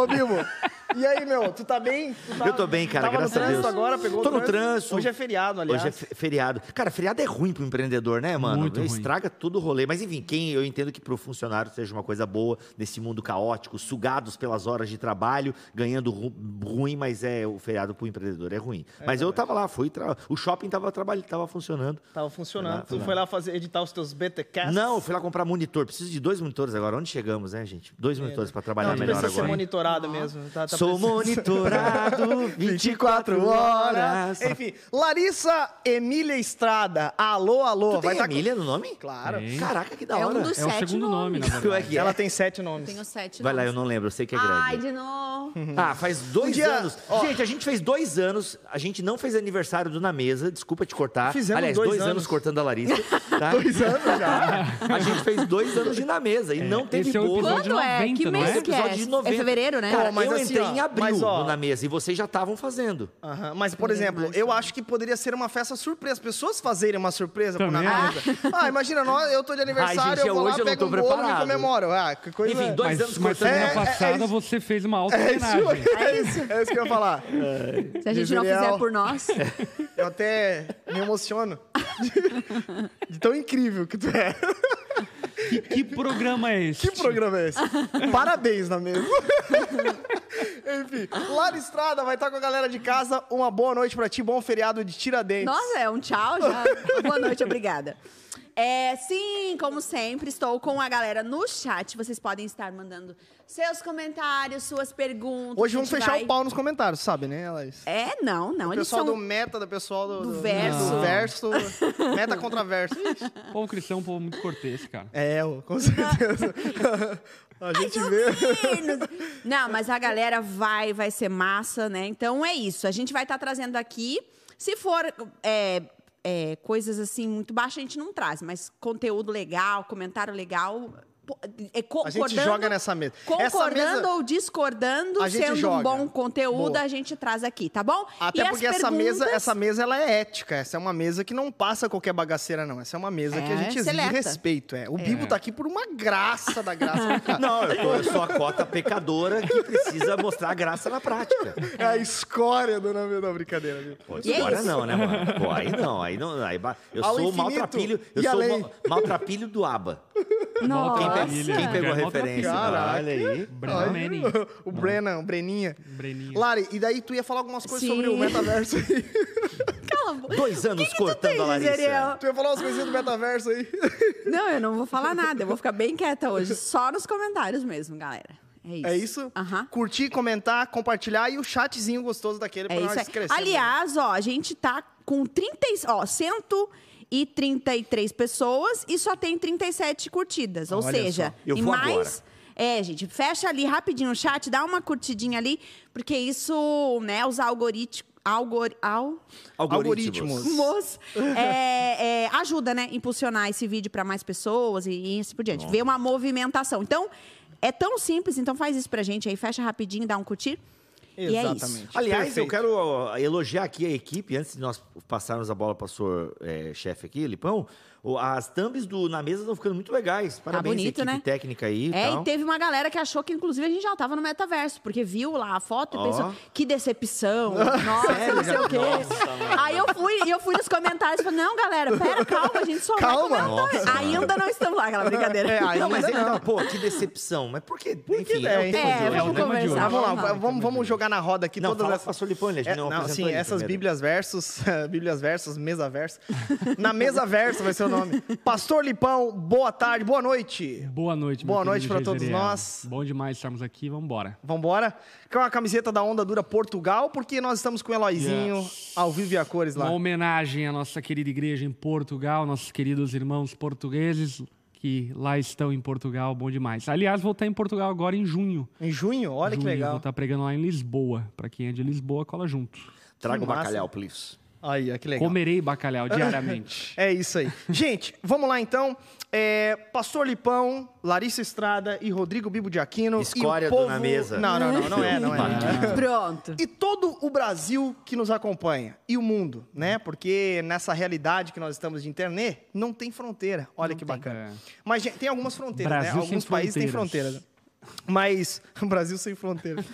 Ô, Bibo, e aí, meu, tu tá bem? Tu tá- Eu tô bem, cara, Tava graças a Deus. agora, pegou o Tô no trânsito. Hoje é feriado, aliás. Hoje é fe- feriado. Cara, feriado é ruim pro empreendedor, né, mano? Muito ruim. Estraga todo o rolê. Mas enfim, quem eu entendo que pro funcionário seja uma coisa boa nesse mundo caótico, sugados pelas horas de trabalho, ganhando ru- ruim, mas é o feriado pro empreendedor é ruim. mas eu tava lá, fui tra... o shopping tava trabalhando, tava funcionando. Tava funcionando. Foi lá, foi tu lá. foi lá fazer, editar os teus BTcasts? Não, eu fui lá comprar monitor. Preciso de dois monitores agora. Onde chegamos, né, gente? Dois monitores pra trabalhar Não, tu melhor precisa ser agora. monitorado mesmo. Tá, tá Sou monitorado 24 horas. Enfim, Larissa Emília Estrada. Alô, alô. Tu tem tá Emília no nome? Claro. Tem. Caraca, que da É um hora. dos É o sete segundo nome, na é verdade. que é? Ela tem sete nomes. Tenho sete Vai lá, eu não lembro, eu sei que é grande. Ai, de novo. Ah, faz dois dia- anos. ó. Gente, a gente fez dois anos. A gente não fez aniversário do Na Mesa. Desculpa te cortar. Fizemos Aliás, dois dois, anos. anos. cortando a Larissa. Tá? Dois anos já. A gente fez dois anos de Na Mesa e não teve esse é o episódio Quando é? 90, Que não mês é? que é? 90. É fevereiro, né? Cara, Pô, mas eu assim, entrei ó, em abril mas, ó, Na Mesa e vocês já estavam fazendo. Aham, Mas, por Fevereiro, exemplo, eu acho que poderia ser uma festa surpresa. As pessoas fazerem uma surpresa Também na mesa. Ah, imagina, nós, eu tô de aniversário, gente, eu vou lá, eu não pego tô um bolo e preparado. comemoro. Ah, que coisa... Enfim, dois Mas, anos mas cortando. semana É, é, é passada isso. você fez uma alta É isso, é isso, é isso que eu ia falar. Se a gente não fizer por nós. Eu até me emociono. De tão incrível que tu é. Que, que programa é esse? Que programa é esse? Parabéns na mesa. Enfim, Lara Estrada vai estar com a galera de casa. Uma boa noite pra ti, bom feriado de Tiradentes. Nossa, é um tchau já. Boa noite, obrigada. É, sim, como sempre, estou com a galera no chat. Vocês podem estar mandando seus comentários, suas perguntas. Hoje vamos fechar vai- o pau nos comentários, sabe, né, Laís? É, não, não. O Eles pessoal são... do meta, do pessoal do, Do verso. do verso. meta contra verso. O povo cristão é um povo muito cortês, cara. É, com certeza. A gente vê. Meninos. Não, mas a galera vai, vai ser massa, né? Então é isso. A gente vai estar trazendo aqui. Se for é, é, coisas assim muito baixas, a gente não traz, mas conteúdo legal, comentário legal. É, A gente concordando- joga nessa mesa. Essa Concordando mesa- ou discordando, A gente sendo joga. um bom conteúdo, Boa. a gente traz aqui, tá bom? Até E porque essa mesa, essa mesa ela é ética. Essa é uma mesa que não passa qualquer bagaceira, não. Essa é uma mesa que a É, gente exige seleta. respeito. É. O Bibo tá aqui por uma graça da graça. Não, eu, tô- eu sou a cota pecadora que precisa mostrar a graça na prática. É a escória do nome da brincadeira, viu? Pô, E é não, né, mano? Pô, aí não, aí não. Aí, eu Ao sou o maltrapilho. Eu sou o mal- maltrapilho do ABA. Nossa. Quem, pe- quem pegou a referência? Caraca. Olha aí. Manning. O Brennan, o Breninha. Breninho. Lari, e daí tu ia falar algumas coisas Sim. sobre o metaverso aí. Cala a boca. Dois anos que tu cortando tem, a Larissa. Zeriel? tu ia falar umas coisinhas do metaverso aí. Não, eu não vou falar nada. Eu vou ficar bem quieta hoje. Só nos comentários mesmo, galera. É isso. É isso? Aham. Curtir, comentar, compartilhar e o chatzinho gostoso daquele pra É nós isso aí. crescer. Aliás, ó, a gente tá com 30, e- ó, 133 pessoas e só tem 37 curtidas. Ou Olha seja, só. Eu e mais. É, gente, fecha ali rapidinho o chat, dá uma curtidinha ali, porque isso, né, os algoritmos. Algor, al, Algoritmos. Algoritmos. é, é, ajuda, né? Impulsionar esse vídeo para mais pessoas e, e assim por diante. Ver uma movimentação. Então, é tão simples, então faz isso pra gente aí, fecha rapidinho, dá um curtir. E é isso. Exatamente. Aliás, Perfeito. eu quero elogiar aqui a equipe, antes de nós passarmos a bola para o senhor é, chefe aqui, Lipão. As thumbs do, na mesa estão ficando muito legais. Parabéns, bonito, equipe né? técnica aí. e É, tal. e teve uma galera que achou que, inclusive, a gente já tava no metaverso, porque viu lá a foto e Ó. pensou, que decepção, nossa, não sei o quê. Aí eu fui, e eu fui nos comentários e falei, não, galera, pera, calma, a gente só Calma. Nossa, Ainda não estamos lá, aquela brincadeira. É, ainda Não, mas é, não. então, pô, que decepção. Mas por quê? Enfim, é, é, É, vamos né? conversar. Vamos lá, vamos vamos, vamos jogar na roda aqui Não, todas fala essas... com o pastor Lipone, a gente É, não, sim, essas primeiro. bíblias versos, bíblias versos, mesa verso. Na mesa verso vai ser o nome. Pastor Lipão, boa tarde, boa noite. Boa noite, meu Boa noite pra todos nós. Bom demais estarmos aqui, vamos embora. Vambora. Com a camiseta da Onda Dura Portugal, porque nós estamos com o Eloizinho Yes. ao vivo e a cores lá. Uma homenagem à nossa querida igreja em Portugal, nossos queridos irmãos portugueses que lá estão em Portugal, bom demais. Aliás, vou estar em Portugal agora em junho. Em junho, olha que Junho, Vou legal. estar pregando lá em Lisboa. Pra quem é de Lisboa, cola junto. Traga Que o massa. bacalhau, please. Aí, ó, que legal. Comerei bacalhau diariamente. É isso aí. Gente, vamos lá então. É, Pastor Lipão, Larissa Estrada e Rodrigo Bibo de Aquino. Escória e povo... Na Mesa. Não, não, não, não é, não é. Não é. Pronto. E todo o Brasil que nos acompanha e o mundo, né? Porque nessa realidade que nós estamos de internet, não tem fronteira. Olha que bacana. É. Mas gente, tem algumas fronteiras, Brasil né? Alguns países têm fronteiras. Mas Brasil sem fronteiras.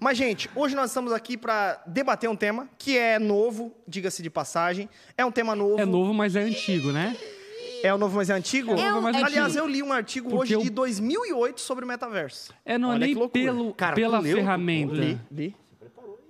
Mas gente, hoje nós estamos aqui para debater um tema que é novo, diga-se de passagem. É um tema novo. É novo, mas é antigo, né? É o novo, mas é antigo? É novo, mas é Aliás, antigo. eu li um artigo Porque hoje de eu- 2008 sobre o metaverso. É, não é Olha nem loucura. pelo, Cara, pela leu? ferramenta. Li, li.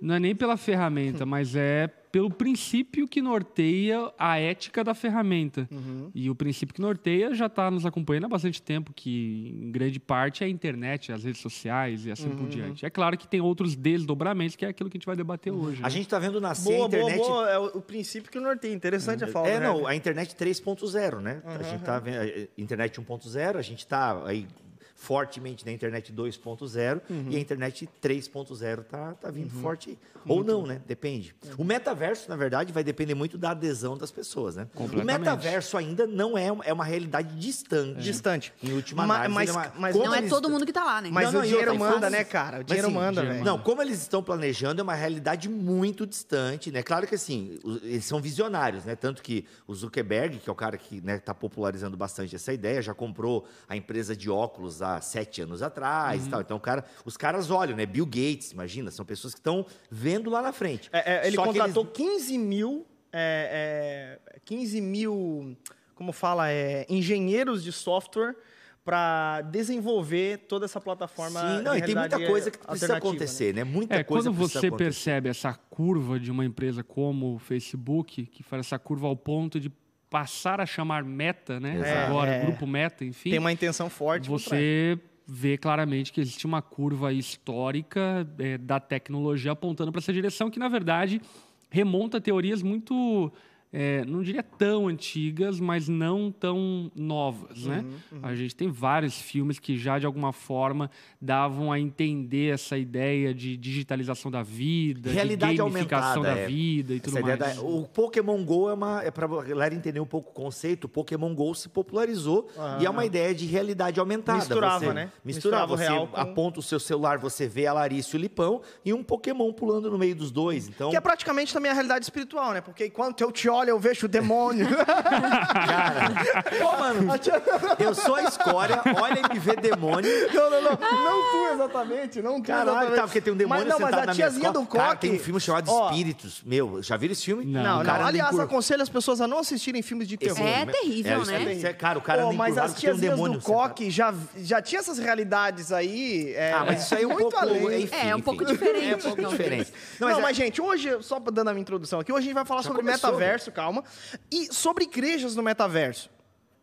Não é nem pela ferramenta, mas é pelo princípio que norteia a ética da ferramenta. Uhum. E o princípio que norteia já está nos acompanhando há bastante tempo, que em grande parte é a internet, as redes sociais e assim Uhum. por diante. É claro que tem outros desdobramentos, que é aquilo que a gente vai debater hoje. A né? gente tá vendo nascer Boa, a internet. boa, boa. É o, o princípio que eu nortei. Interessante a fala. É, né? não, a internet 3.0, né? A gente tá vendo a internet 1.0, a gente tá aí fortemente na internet 2.0 Uhum. e a internet 3.0 tá, tá vindo forte aí. Ou não, né? Depende. O metaverso, na verdade, vai depender muito da adesão das pessoas, né? O metaverso ainda não é, é uma realidade distante. Distante. Em última Ma- análise, mas- ele é uma- mas Não é todo mundo que tá lá, né? Mas Não, não, o dinheiro manda, né, cara? O Mas, dinheiro assim, manda, velho. Não, como eles estão planejando, é uma realidade muito distante, né? Claro que assim, eles são visionários, né? Tanto que o Zuckerberg, que é o cara que está popularizando bastante essa ideia, já comprou a empresa de óculos há sete anos atrás Uhum. e tal. Então, o cara, os caras olham, né? Bill Gates, imagina, são pessoas que estão vendo lá na frente. É, é, ele Só contratou eles- 15 mil. É, é, 15 mil. Como fala? É, engenheiros de software para desenvolver toda essa plataforma. Sim, não, e tem muita coisa que precisa alternativa, acontecer, né? Muita É, coisa quando precisa você acontecer. percebe essa curva de uma empresa como o Facebook, que faz essa curva ao ponto de passar a chamar Meta, né? Exato. Agora, É. Grupo Meta, enfim. Tem uma intenção forte. você vê claramente que existe uma curva histórica eh, da tecnologia apontando para essa direção, que na verdade remonta a teorias muito, eh, não diria tão antigas, mas não tão novas, né? Uhum, A gente tem vários filmes que já de alguma forma davam a entender essa ideia de digitalização da vida, Realidade de gamificação aumentada, da é. vida e tudo Essa ideia mais. da- o Pokémon Go é uma é para galera entender um pouco o conceito. O Pokémon Go se popularizou e é uma ideia de realidade aumentada. Misturava, você, né? Misturava, Misturava o você real com- aponta o seu celular, você vê a Larissa e o Lipão e um Pokémon pulando no meio dos dois. Então, Que é praticamente também a realidade espiritual, né? Porque enquanto eu te olho, eu vejo o demônio. cara, pô, mano, eu sou a escória, olha e me vê demônio. não, não, não. Não tu exatamente, não tu Caralho, exatamente. tá, porque tem um demônio mas, não, mas sentado a na minha tiazinha do escola. Cara, coque... tem um filme chamado Ó, Espíritos. Meu, já viram esse filme? Não. Não, cara não. Aliás, encur- aconselho as pessoas a não assistirem filmes de terror. É terrível, isso né? isso é- cara, o cara Pô, anda mas as um tiazinhas demônio do coque já, já tinha essas realidades aí. é, Ah, mas isso aí é um muito pouco. além. Enfim, É, um enfim. pouco diferente, É um pouco talvez. diferente. Não, mas é- gente, hoje, só dando a minha introdução aqui, hoje a gente vai falar sobre metaverso, calma. E sobre igrejas no metaverso.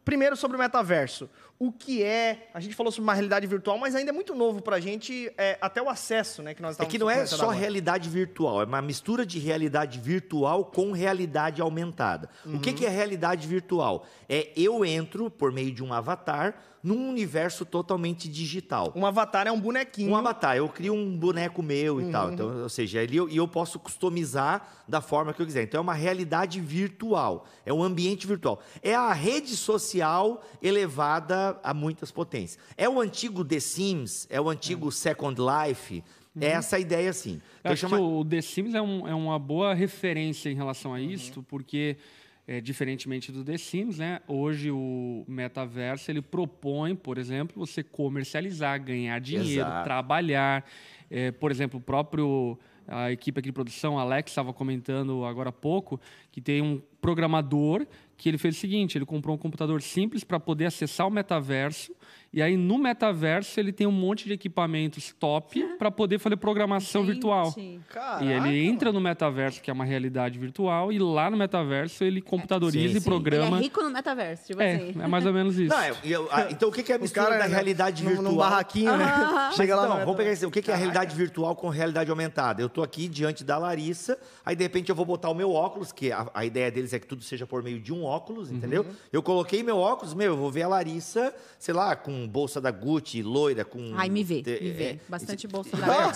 Primeiro sobre o metaverso. O que é. A gente falou sobre uma realidade virtual, mas ainda é muito novo pra gente, é, até o acesso, né? Que nós É que não é só agora. realidade virtual, é uma mistura de realidade virtual com realidade aumentada. O que, que é realidade virtual? É eu entro por meio de um avatar num universo totalmente digital. Um avatar é um bonequinho. Um avatar, eu crio um boneco meu e tal. Então, ou seja, e eu posso customizar da forma que eu quiser. Então é uma realidade virtual, é um ambiente virtual. É a rede social elevada a muitas potências. É o antigo The Sims, é o antigo Second Life. É essa a ideia, assim. Então, acho chama- que o The Sims é, um- é uma boa referência em relação a isso, porque, é, diferentemente do The Sims, né, hoje o metaverso ele propõe, por exemplo, você comercializar, ganhar dinheiro, Exato. trabalhar. É, por exemplo, o próprio a equipe aqui de produção, Alex, estava comentando agora há pouco, que tem um programador que ele fez o seguinte, ele comprou um computador simples para poder acessar o metaverso, e aí no metaverso ele tem um monte de equipamentos top para poder fazer programação virtual. Gente. Caraca, E ele entra mano. no metaverso, que é uma realidade virtual, e lá no metaverso ele computadoriza Sim, e sim. programa. Ele é rico no metaverso, tipo É, assim. é mais ou menos isso. Não, é- e eu- ah, então o que que é a mistura cara da realidade virtual? Num barraquinho, né? Mas Chega lá no vamos pegar esse, o que que é a realidade virtual com realidade aumentada? Eu tô aqui diante da Larissa, aí de repente eu vou botar o meu óculos, que a, a ideia deles é que tudo seja por meio de um óculos, entendeu? Eu coloquei meu óculos, meu, eu vou ver a Larissa, sei lá, com bolsa da Gucci, loira, com... Ai, me vê, me é, vê. Bastante bolsa é, da? Vai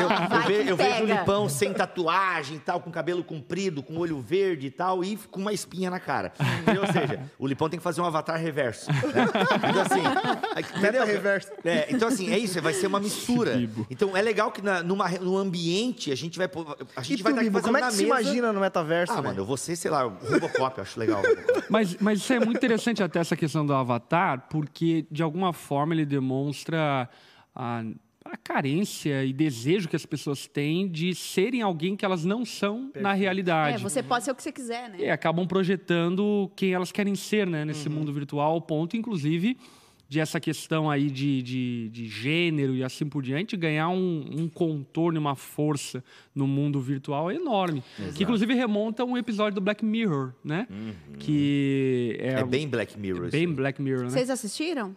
Eu, ve- eu vejo o. Lipão sem tatuagem e tal, com cabelo comprido, com olho verde e tal, e com uma espinha na cara. Entendeu? Ou seja, o Lipão tem que fazer um avatar reverso. né? Então, assim, entendeu? reverso. É, então, assim, é isso, vai ser uma mistura. Então, é legal que na, numa, no ambiente a gente vai. A E gente tu, vai estar aqui Bibo, fazendo como é que se mesa. imagina no metaverso, Ah, velho? mano, eu vou ser, sei lá, o Robocop, eu acho legal. Mas, mas isso é muito interessante até essa questão do avatar, porque de alguma forma ele demonstra a, a carência e desejo que as pessoas têm de serem alguém que elas não são na É, realidade. você pode ser o que você quiser, né? E acabam projetando quem elas querem ser né, nesse mundo virtual, ao ponto, inclusive, de essa questão aí de, de, de gênero e assim por diante ganhar um, um contorno, uma força no mundo virtual enorme. Que, inclusive, remonta a um episódio do Black Mirror, né? Que é, É bem Black Mirror. bem isso. Black Mirror, né? Vocês assistiram?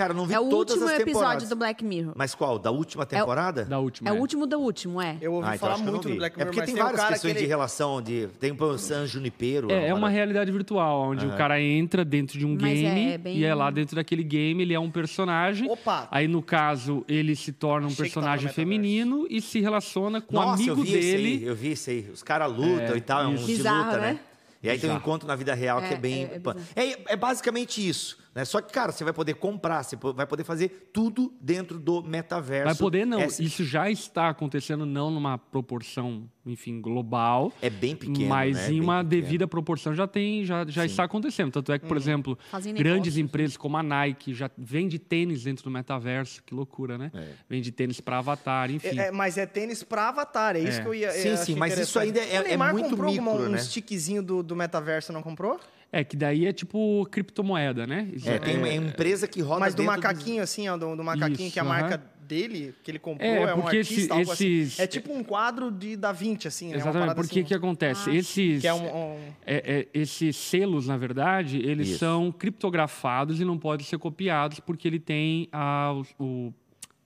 Cara, não vi É o todas último as episódio temporadas. do Black Mirror. Mas qual? Da última temporada? Da última. É o último do último, é. Eu ouvi Ah, então falar muito do Black É Mirror, porque mas tem tem um várias questões que ele... de relação de. Tem o San Junipero. É, é uma realidade virtual, onde o cara entra dentro de um Mas é game bem- e é lá dentro daquele game, ele é um personagem. Opa! Aí, no caso, ele se torna um Achei personagem feminino e se relaciona com o Nossa, amigo eu vi dele. aí, eu vi isso aí. Os caras lutam É, e tal, é um de luta, né? né? E aí tem um encontro na vida real que É, é bem. é- é. É, é basicamente isso. Né? Só que, cara, você vai poder comprar, você vai poder fazer tudo dentro do metaverso. Vai poder não. É, Isso já está acontecendo não numa proporção, enfim, global. é bem pequeno. mas né? em Bem uma pequeno. devida proporção já tem, já, já está acontecendo. Tanto é que, por exemplo, Fazem grandes negócios, empresas como a Nike já vende tênis dentro do metaverso. Que loucura, né? É. Vende tênis para avatar, enfim. É, é, mas é tênis pra avatar, é isso É. que eu ia. Sim, eu sim, mas isso ainda é- O é Neymar muito comprou micro, um né? stickzinho do, do metaverso, não comprou? É, que daí é tipo criptomoeda, né? É, tem uma empresa que roda Mas do dentro dos- macaquinho, assim, ó, do, do macaquinho Isso, que é a aham. marca dele, que ele comprou, É, é, um porque artista, esse- algo assim. esses- É tipo um quadro de Da Vinci, assim, né? Exatamente, porque o assim, que acontece? Esses, Que é um... um- é- é- esses selos, na verdade, eles Isso. são criptografados e não podem ser copiados porque ele tem a, o-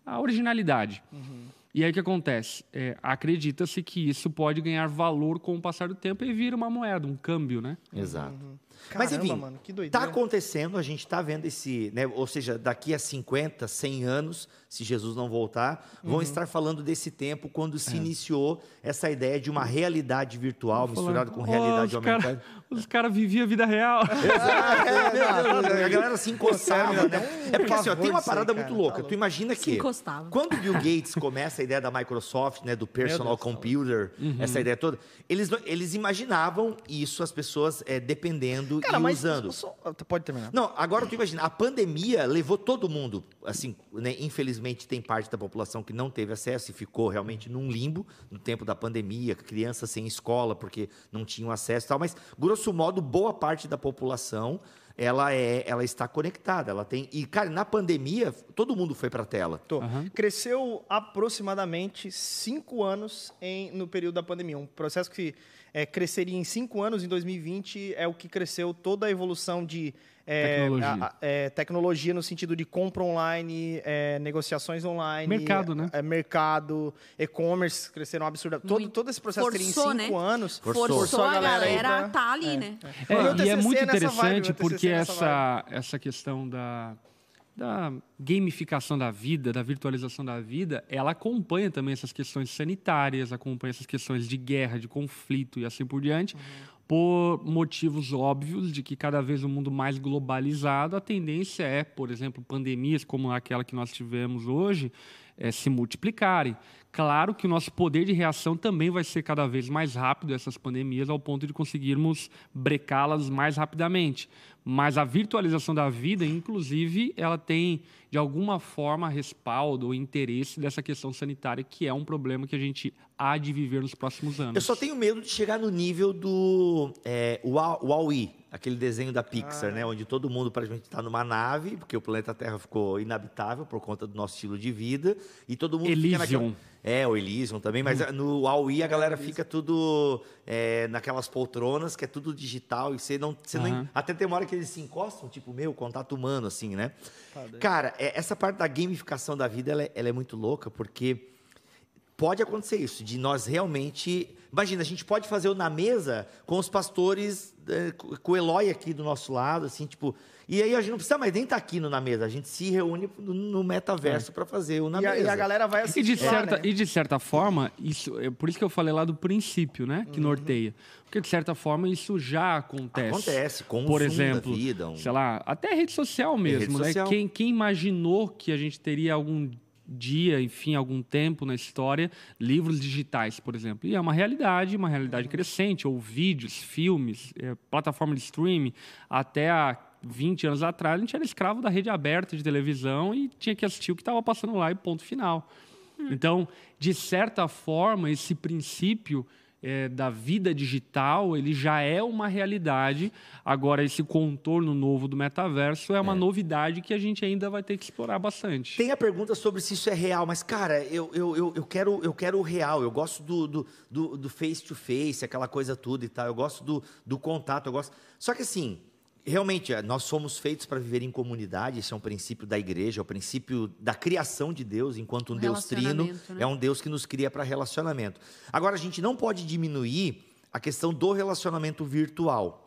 a originalidade. Uhum. E aí o que acontece? É, Acredita-se que isso pode ganhar valor com o passar do tempo e vira uma moeda, um câmbio, né? Exato. Uhum. Mas Caramba, enfim, mano, tá acontecendo, a gente tá vendo esse, né, ou seja, daqui a 50, 100 anos, se Jesus não voltar, Uhum. vão estar falando desse tempo quando É. se iniciou essa ideia de uma realidade virtual misturada com realidade cara- aumentada. Os caras viviam a vida real. a galera se encostava, né? É porque assim, ó, tem uma parada cara, muito tá louca. louco. tu imagina que quando o Bill Gates começa a ideia da Microsoft, né, do personal tá computer, Uhum. essa ideia toda, eles, eles imaginavam isso, as pessoas é, dependendo Cara, e usando. só- Pode terminar. Não, agora tu imagina, a pandemia levou todo mundo, assim, né, infelizmente tem parte da população que não teve acesso e ficou realmente num limbo no tempo da pandemia, crianças sem escola porque não tinham acesso e tal, mas grosso modo boa parte da população ela é, ela está conectada, ela tem e cara na pandemia todo mundo foi para tela. Tô. Aham. Cresceu aproximadamente cinco anos em, no período da pandemia. Um processo que é, cresceria em cinco anos, em 2020, é o que cresceu toda a evolução de Tecnologia. a- a- é, tecnologia no sentido de compra online, é, negociações online. Mercado, né? é, mercado, e-commerce cresceram absurdamente. Todo, Muito. todo esse processo teria em cinco Forçou, né? anos. Forçou. Forçou, a galera, aí pra- a tá ali, né? É, e é muito vibe, interessante meu porque essa, essa questão da, da gamificação da vida, da virtualização da vida, ela acompanha também essas questões sanitárias, acompanha essas questões de guerra, de conflito e assim por diante, por motivos óbvios de que cada vez o mundo mais globalizado, a tendência é, por exemplo, pandemias como aquela que nós tivemos hoje, eh, se multiplicarem. Claro que o nosso poder de reação também vai ser cada vez mais rápido essas pandemias, ao ponto de conseguirmos brecá-las mais rapidamente. Mas a virtualização da vida, inclusive, ela tem de alguma forma respaldo ou interesse dessa questão sanitária, que é um problema que a gente há de viver nos próximos anos. Eu só tenho medo de chegar no nível do é, Wall-E, aquele desenho da Pixar, né? Onde todo mundo praticamente está numa nave, porque o planeta Terra ficou inabitável por conta do nosso estilo de vida, e todo mundo fica Elysium. naquela... É, o Elysium também, mas no Wall-E a galera fica tudo é, naquelas poltronas, que é tudo digital, e você não... Você não Aham. até tem uma hora que eles se encostam, tipo, meu, contato humano, assim, né? Cara, é, essa parte da gamificação da vida, ela é- ela é muito louca, porque pode acontecer isso, de nós realmente. Imagina, a gente pode fazer o na mesa com os pastores, eh, co- com o Eloy aqui do nosso lado, assim, tipo. E aí a gente não precisa mais nem estar aqui no na mesa, a gente se reúne no, metaverso para fazer o na E a, mesa. e a galera vai E assistir de, lá, certa, né? e de certa forma, isso é por isso que eu falei lá do princípio, né? Uhum. Que norteia. Porque de certa forma isso já acontece. Acontece, com Por exemplo, vida, um- sei lá, até rede social mesmo, rede né? social. Quem, quem imaginou que a gente teria algum dia, enfim, algum tempo na história, livros digitais, por exemplo. E é uma realidade, uma realidade crescente, ou vídeos, filmes, é, plataforma de streaming, até a 20 anos atrás, a gente era escravo da rede aberta de televisão e tinha que assistir o que estava passando lá e ponto final. Então, de certa forma, esse princípio é, da vida digital, ele já é uma realidade. Agora, esse contorno novo do metaverso é uma novidade que a gente ainda vai ter que explorar bastante. Tem a pergunta sobre se isso é real, mas, cara, eu, eu, eu, eu quero, eu quero o real. Eu gosto do, do, do, do face-to-face, aquela coisa tudo e tal. Eu gosto do, do contato, eu gosto... Só que, assim, realmente, é, nós somos feitos para viver em comunidade. Esse é um princípio da igreja, é o princípio da criação de Deus, enquanto um Deus trino né? é um Deus que nos cria para relacionamento. Agora, a gente não pode diminuir a questão do relacionamento virtual.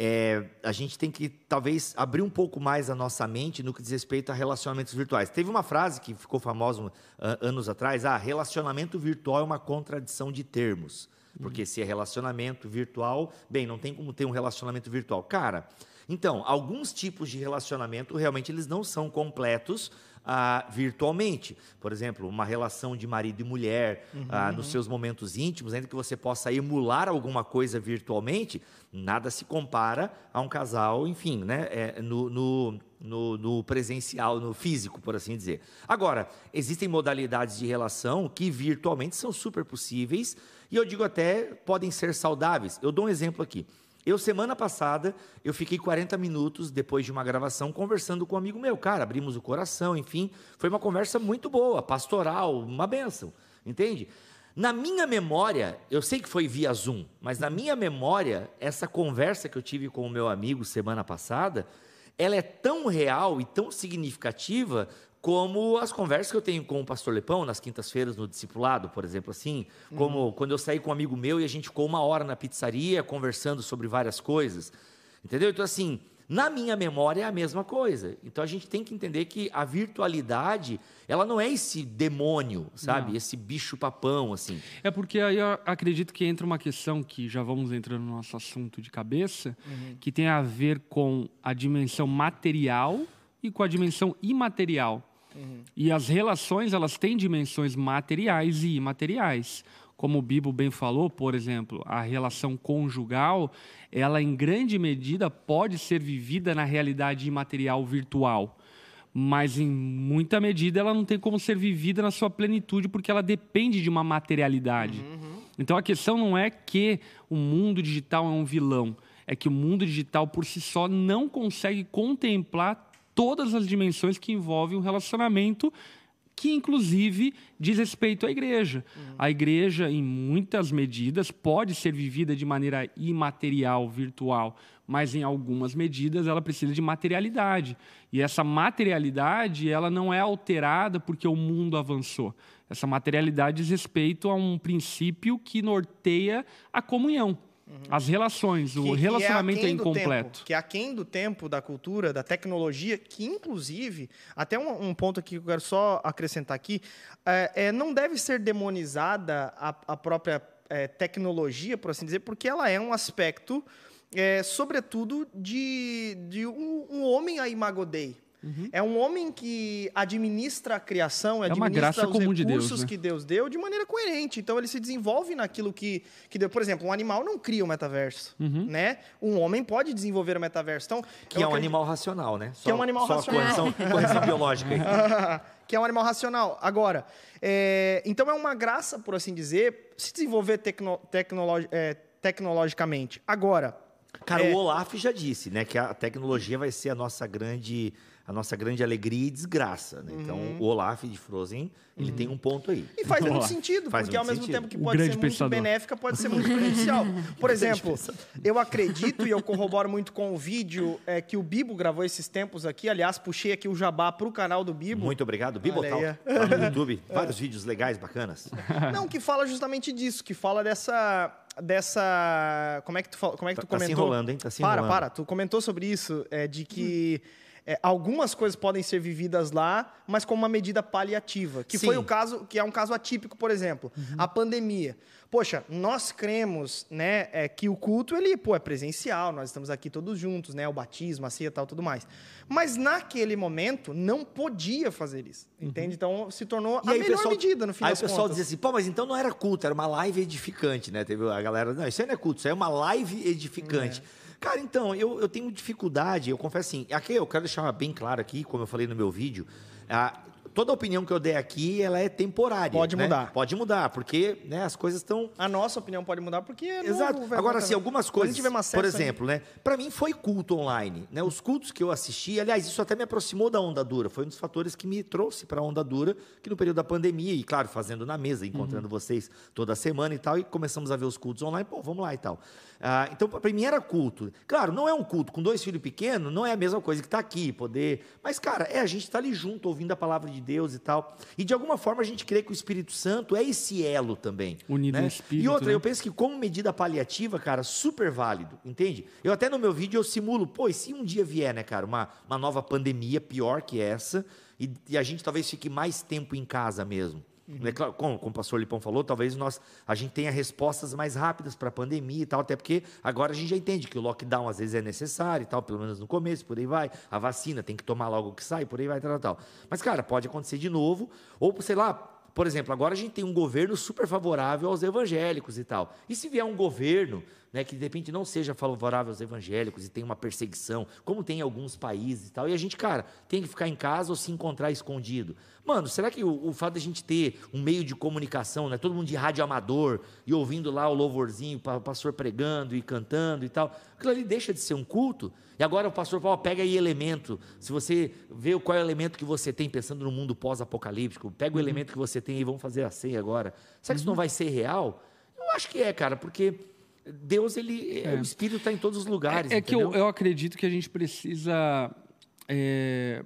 É, a gente tem que, talvez, abrir um pouco mais a nossa mente no que diz respeito a relacionamentos virtuais. Teve uma frase que ficou famosa ah, anos atrás: ah, relacionamento virtual é uma contradição de termos. Porque se é relacionamento virtual, bem, não tem como ter um relacionamento virtual. Cara, então, alguns tipos de relacionamento realmente eles não são completos ah, virtualmente. Por exemplo, uma relação de marido e mulher, ah, nos seus momentos íntimos, ainda que você possa emular alguma coisa virtualmente, nada se compara a um casal, enfim, né, é, no, no, no, no presencial, no físico, por assim dizer. Agora, existem modalidades de relação que virtualmente são super possíveis e eu digo até podem ser saudáveis. Eu dou um exemplo aqui. Eu, semana passada, eu fiquei 40 minutos depois de uma gravação conversando com um amigo meu. Cara, abrimos o coração, enfim. Foi uma conversa muito boa, pastoral, uma benção. Entende? Na minha memória, eu sei que foi via Zoom, mas na minha memória, essa conversa que eu tive com o meu amigo semana passada, ela é tão real e tão significativa como as conversas que eu tenho com o pastor Lepão nas quintas-feiras no discipulado, por exemplo, assim, como quando eu saí com um amigo meu e a gente ficou uma hora na pizzaria conversando sobre várias coisas, entendeu? Então, assim, na minha memória é a mesma coisa. Então, a gente tem que entender que a virtualidade, ela não é esse demônio, sabe? Não. Esse bicho-papão, assim. É porque aí eu acredito que entra uma questão que já vamos entrando no nosso assunto de cabeça, que tem a ver com a dimensão material e com a dimensão imaterial. E as relações, elas têm dimensões materiais e imateriais. Como o Bibo bem falou, por exemplo, a relação conjugal, ela em grande medida pode ser vivida na realidade imaterial virtual. Mas em muita medida ela não tem como ser vivida na sua plenitude porque ela depende de uma materialidade. Então a questão não é que o mundo digital é um vilão, é que o mundo digital por si só não consegue contemplar todas as dimensões que envolvem um relacionamento que inclusive diz respeito à igreja. A igreja, em muitas medidas, pode ser vivida de maneira imaterial, virtual, mas em algumas medidas ela precisa de materialidade. E essa materialidade, ela não é alterada porque o mundo avançou. Essa materialidade diz respeito a um princípio que norteia a comunhão. As relações, o Que- que relacionamento é, do incompleto. tempo, que é aquém do tempo, da cultura, da tecnologia, que inclusive, até um, um ponto aqui que eu quero só acrescentar aqui, é, é, não deve ser demonizada a, a própria é, tecnologia, por assim dizer, porque ela é um aspecto, é, sobretudo, de, de um, um homem a imago Dei. É um homem que administra a criação, Uhum. uma administra graça os comum de recursos Deus, né? que Deus deu de maneira coerente. Então ele se desenvolve naquilo que, que deu. Por exemplo, um animal não cria o metaverso, Uhum. né? Um homem pode desenvolver o metaverso. Então, Que é um acredito- animal racional, né? Que é um animal só racional. Correção, correção biológica aí. que é um animal racional. Agora, é, então é uma graça, por assim dizer, se desenvolver tecno, tecnolo- é, tecnologicamente. Agora, Cara, É. o Olaf já disse, né, que a tecnologia vai ser a nossa grande, a nossa grande alegria e desgraça, né? Então, o Olaf de Frozen, ele tem um ponto aí. E faz muito sentido, Faz porque ao muito mesmo sentido. tempo que O pode ser muito pensador. benéfica, pode ser muito prejudicial. Por exemplo, eu acredito e eu corroboro muito com o vídeo é, que o Bibo gravou esses tempos aqui. Aliás, puxei aqui o jabá pro canal do Bibo. Muito obrigado. Bibotal, Olha lá no YouTube. Vários vídeos legais, bacanas. Não, que fala justamente disso, que fala dessa. dessa. Como é que tu, como é que Tá- tu tá se comentou? enrolando, hein? Tá se para, enrolando. para. Tu comentou sobre isso, é, de que é, algumas coisas podem ser vividas lá, mas com uma medida paliativa. Que foi Sim. o caso, que é um caso atípico, por exemplo, a pandemia. Poxa, nós cremos, né, é, que o culto ele, pô, é presencial, nós estamos aqui todos juntos, né, o batismo, a ceia, tal, tudo mais. Mas naquele momento não podia fazer isso, entende? Então se tornou a aí, melhor pessoal- medida no fim Aí o pessoal contas. dizia assim, pô, mas então não era culto, era uma live edificante, né? Teve a galera, não, isso aí não é culto, isso aí é uma live edificante. É. Cara, então, eu, eu tenho dificuldade, eu confesso assim, aqui eu quero deixar bem claro aqui, como eu falei no meu vídeo, ah, toda opinião que eu der aqui, ela é temporária. Pode né? mudar. Pode mudar, porque né, as coisas estão A nossa opinião pode mudar porque é Exato. novo, Agora, voltar. assim, algumas a coisas, gente vê uma por exemplo, né? Para mim foi culto online, né? Os cultos que eu assisti, aliás, isso até me aproximou da onda dura, foi um dos fatores que me trouxe para a onda dura, que no período da pandemia e claro, fazendo na mesa, encontrando Uhum. vocês toda semana e tal, e começamos a ver os cultos online, pô, vamos lá e tal. Ah, então, para mim era culto. Claro, não é um culto com dois filhos pequenos, não é a mesma coisa que tá aqui, poder, mas cara, é a gente estar ali junto ouvindo a palavra de Deus e tal. E de alguma forma a gente crê que o Espírito Santo é esse elo também, Unido né? Espírito, E outra, né? eu penso que como medida paliativa, cara, super válido, entende? Eu até no meu vídeo eu simulo, pô, e se um dia vier, né, cara, uma, uma nova pandemia pior que essa, e, e a gente talvez fique mais tempo em casa mesmo. É claro, como, como o pastor Lipão falou, talvez nós, a gente tenha respostas mais rápidas para a pandemia e tal, até porque agora a gente já entende que o lockdown às vezes é necessário e tal, pelo menos no começo, por aí vai. A vacina tem que tomar logo que sai, por aí vai, tal, tal. Mas, cara, pode acontecer de novo, ou sei lá, por exemplo, agora a gente tem um governo super favorável aos evangélicos e tal. E se vier um governo né, que de repente não seja favorável aos evangélicos e tem uma perseguição, como tem em alguns países e tal, e a gente, cara, tem que ficar em casa ou se encontrar escondido. Mano, será que o, o fato de a gente ter um meio de comunicação, né, todo mundo de rádio amador e ouvindo lá o louvorzinho, o pastor pregando e cantando e tal, aquilo ali deixa de ser um culto? E agora o pastor Paulo pega aí elemento. Se você vê qual é o elemento que você tem pensando no mundo pós-apocalíptico, pega o elemento que você tem e vamos fazer a ceia agora. Será que isso não vai ser real? Eu acho que é, cara, porque Deus, ele, o Espírito está em todos os lugares. É, é que eu, eu acredito que a gente precisa é,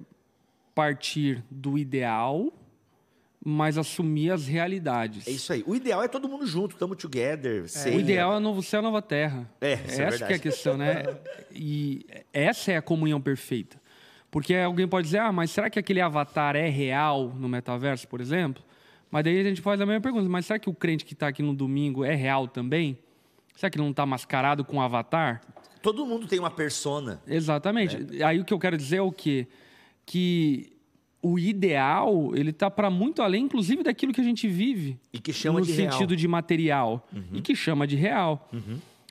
partir do ideal, mas assumir as realidades. É isso aí. O ideal é todo mundo junto, estamos together. O ceia. ideal é novo céu, nova terra. É, isso é essa que é a questão, né? E essa é a comunhão perfeita. Porque alguém pode dizer, ah, mas será que aquele avatar é real no metaverso, por exemplo? Mas daí a gente faz a mesma pergunta, mas será que o crente que está aqui no domingo é real também? Será que ele não está mascarado com um avatar? Todo mundo tem uma persona. Exatamente. Aí o que eu quero dizer é o quê? Que o ideal, ele tá para muito além, inclusive, daquilo que a gente vive. E que chama no de real. Uhum. sentido de material. E que chama de real.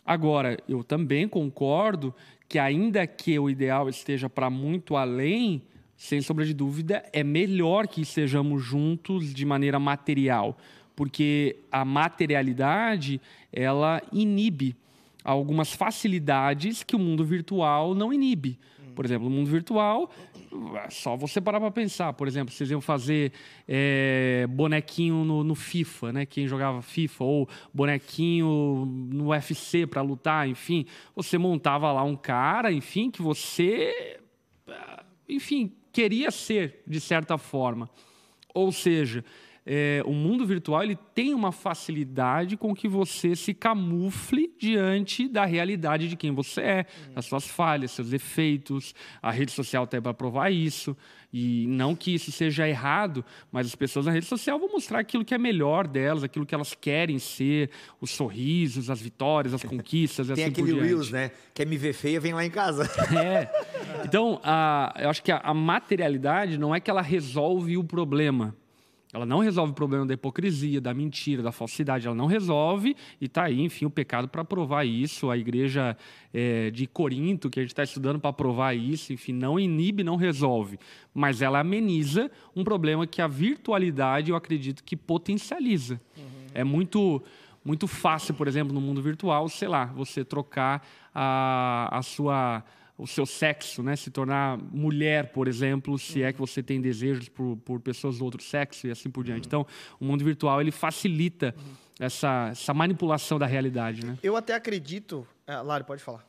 Agora, eu também concordo que, ainda que o ideal esteja para muito além, sem sombra de dúvida, é melhor que estejamos juntos de maneira material. Porque a materialidade, ela inibe algumas facilidades que o mundo virtual não inibe. Por exemplo, no mundo virtual, é só você parar para pensar. Por exemplo, vocês iam fazer é, bonequinho no, no FIFA, né? Quem jogava FIFA, ou bonequinho no UFC para lutar, enfim. Você montava lá um cara, enfim, que você, ah, enfim, queria ser, de certa forma. Ou seja, é, o mundo virtual ele tem uma facilidade com que você se camufle diante da realidade de quem você é, das suas falhas, seus defeitos. A rede social tem para provar isso. E não que isso seja errado, mas as pessoas na rede social vão mostrar aquilo que é melhor delas, aquilo que elas querem ser, os sorrisos, as vitórias, as conquistas, Tem assim aquele. Reels, né? Quer me ver feia, vem lá em casa. É. Então, a, eu acho que a, a materialidade não é que ela resolve o problema. Ela não resolve o problema da hipocrisia, da mentira, da falsidade. Ela não resolve e está aí, enfim, o pecado para provar isso. A igreja é, de Corinto, que a gente está estudando para provar isso, enfim, não inibe, não resolve. Mas ela ameniza um problema que a virtualidade, eu acredito, que potencializa. É muito muito fácil, por exemplo, no mundo virtual, sei lá, você trocar a, a sua o seu sexo, né, se tornar mulher, por exemplo, se é que você tem desejos por, por pessoas do outro sexo e assim por diante. Então, o mundo virtual ele facilita essa, essa manipulação da realidade, né? Eu até acredito. Ah, Lari, pode falar.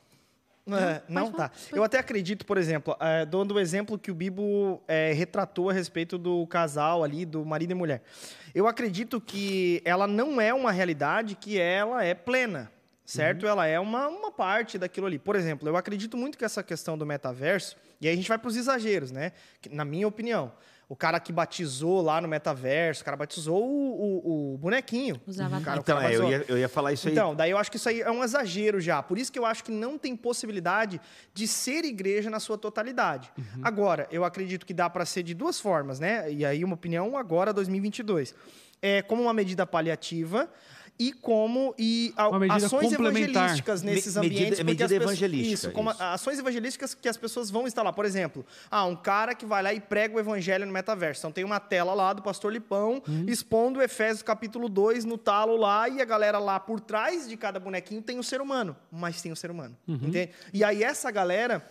É, não, tá. Eu até acredito, por exemplo, é, dando o exemplo que o Bibo é, retratou a respeito do casal ali, do marido e mulher. Eu acredito que ela não é uma realidade que ela é plena, certo? Ela é uma, uma parte daquilo ali. Por exemplo, eu acredito muito que essa questão do metaverso, e aí a gente vai para os exageros, né? Na minha opinião. O cara que batizou lá no metaverso, o cara batizou o, o- o bonequinho. Os avatares. O cara- o Então, cara é, eu ia, eu ia falar isso aí. Então, daí eu acho que isso aí é um exagero já. Por isso que eu acho que não tem possibilidade de ser igreja na sua totalidade. Agora, eu acredito que dá para ser de duas formas, né? E aí uma opinião agora 2022. É como uma medida paliativa e como e a- Uma medida ações evangelísticas nesses Me- medida- ambientes. porque medida as pessoas- evangelística, Isso, como isso. ações evangelísticas que as pessoas vão instalar. Por exemplo, ah, um cara que vai lá e prega o evangelho no metaverso. Então tem uma tela lá do pastor Lipão Uhum. expondo Efésios capítulo 2 no talo lá e a galera lá por trás de cada bonequinho tem um ser humano, mas tem um ser humano, Uhum. entende? E aí essa galera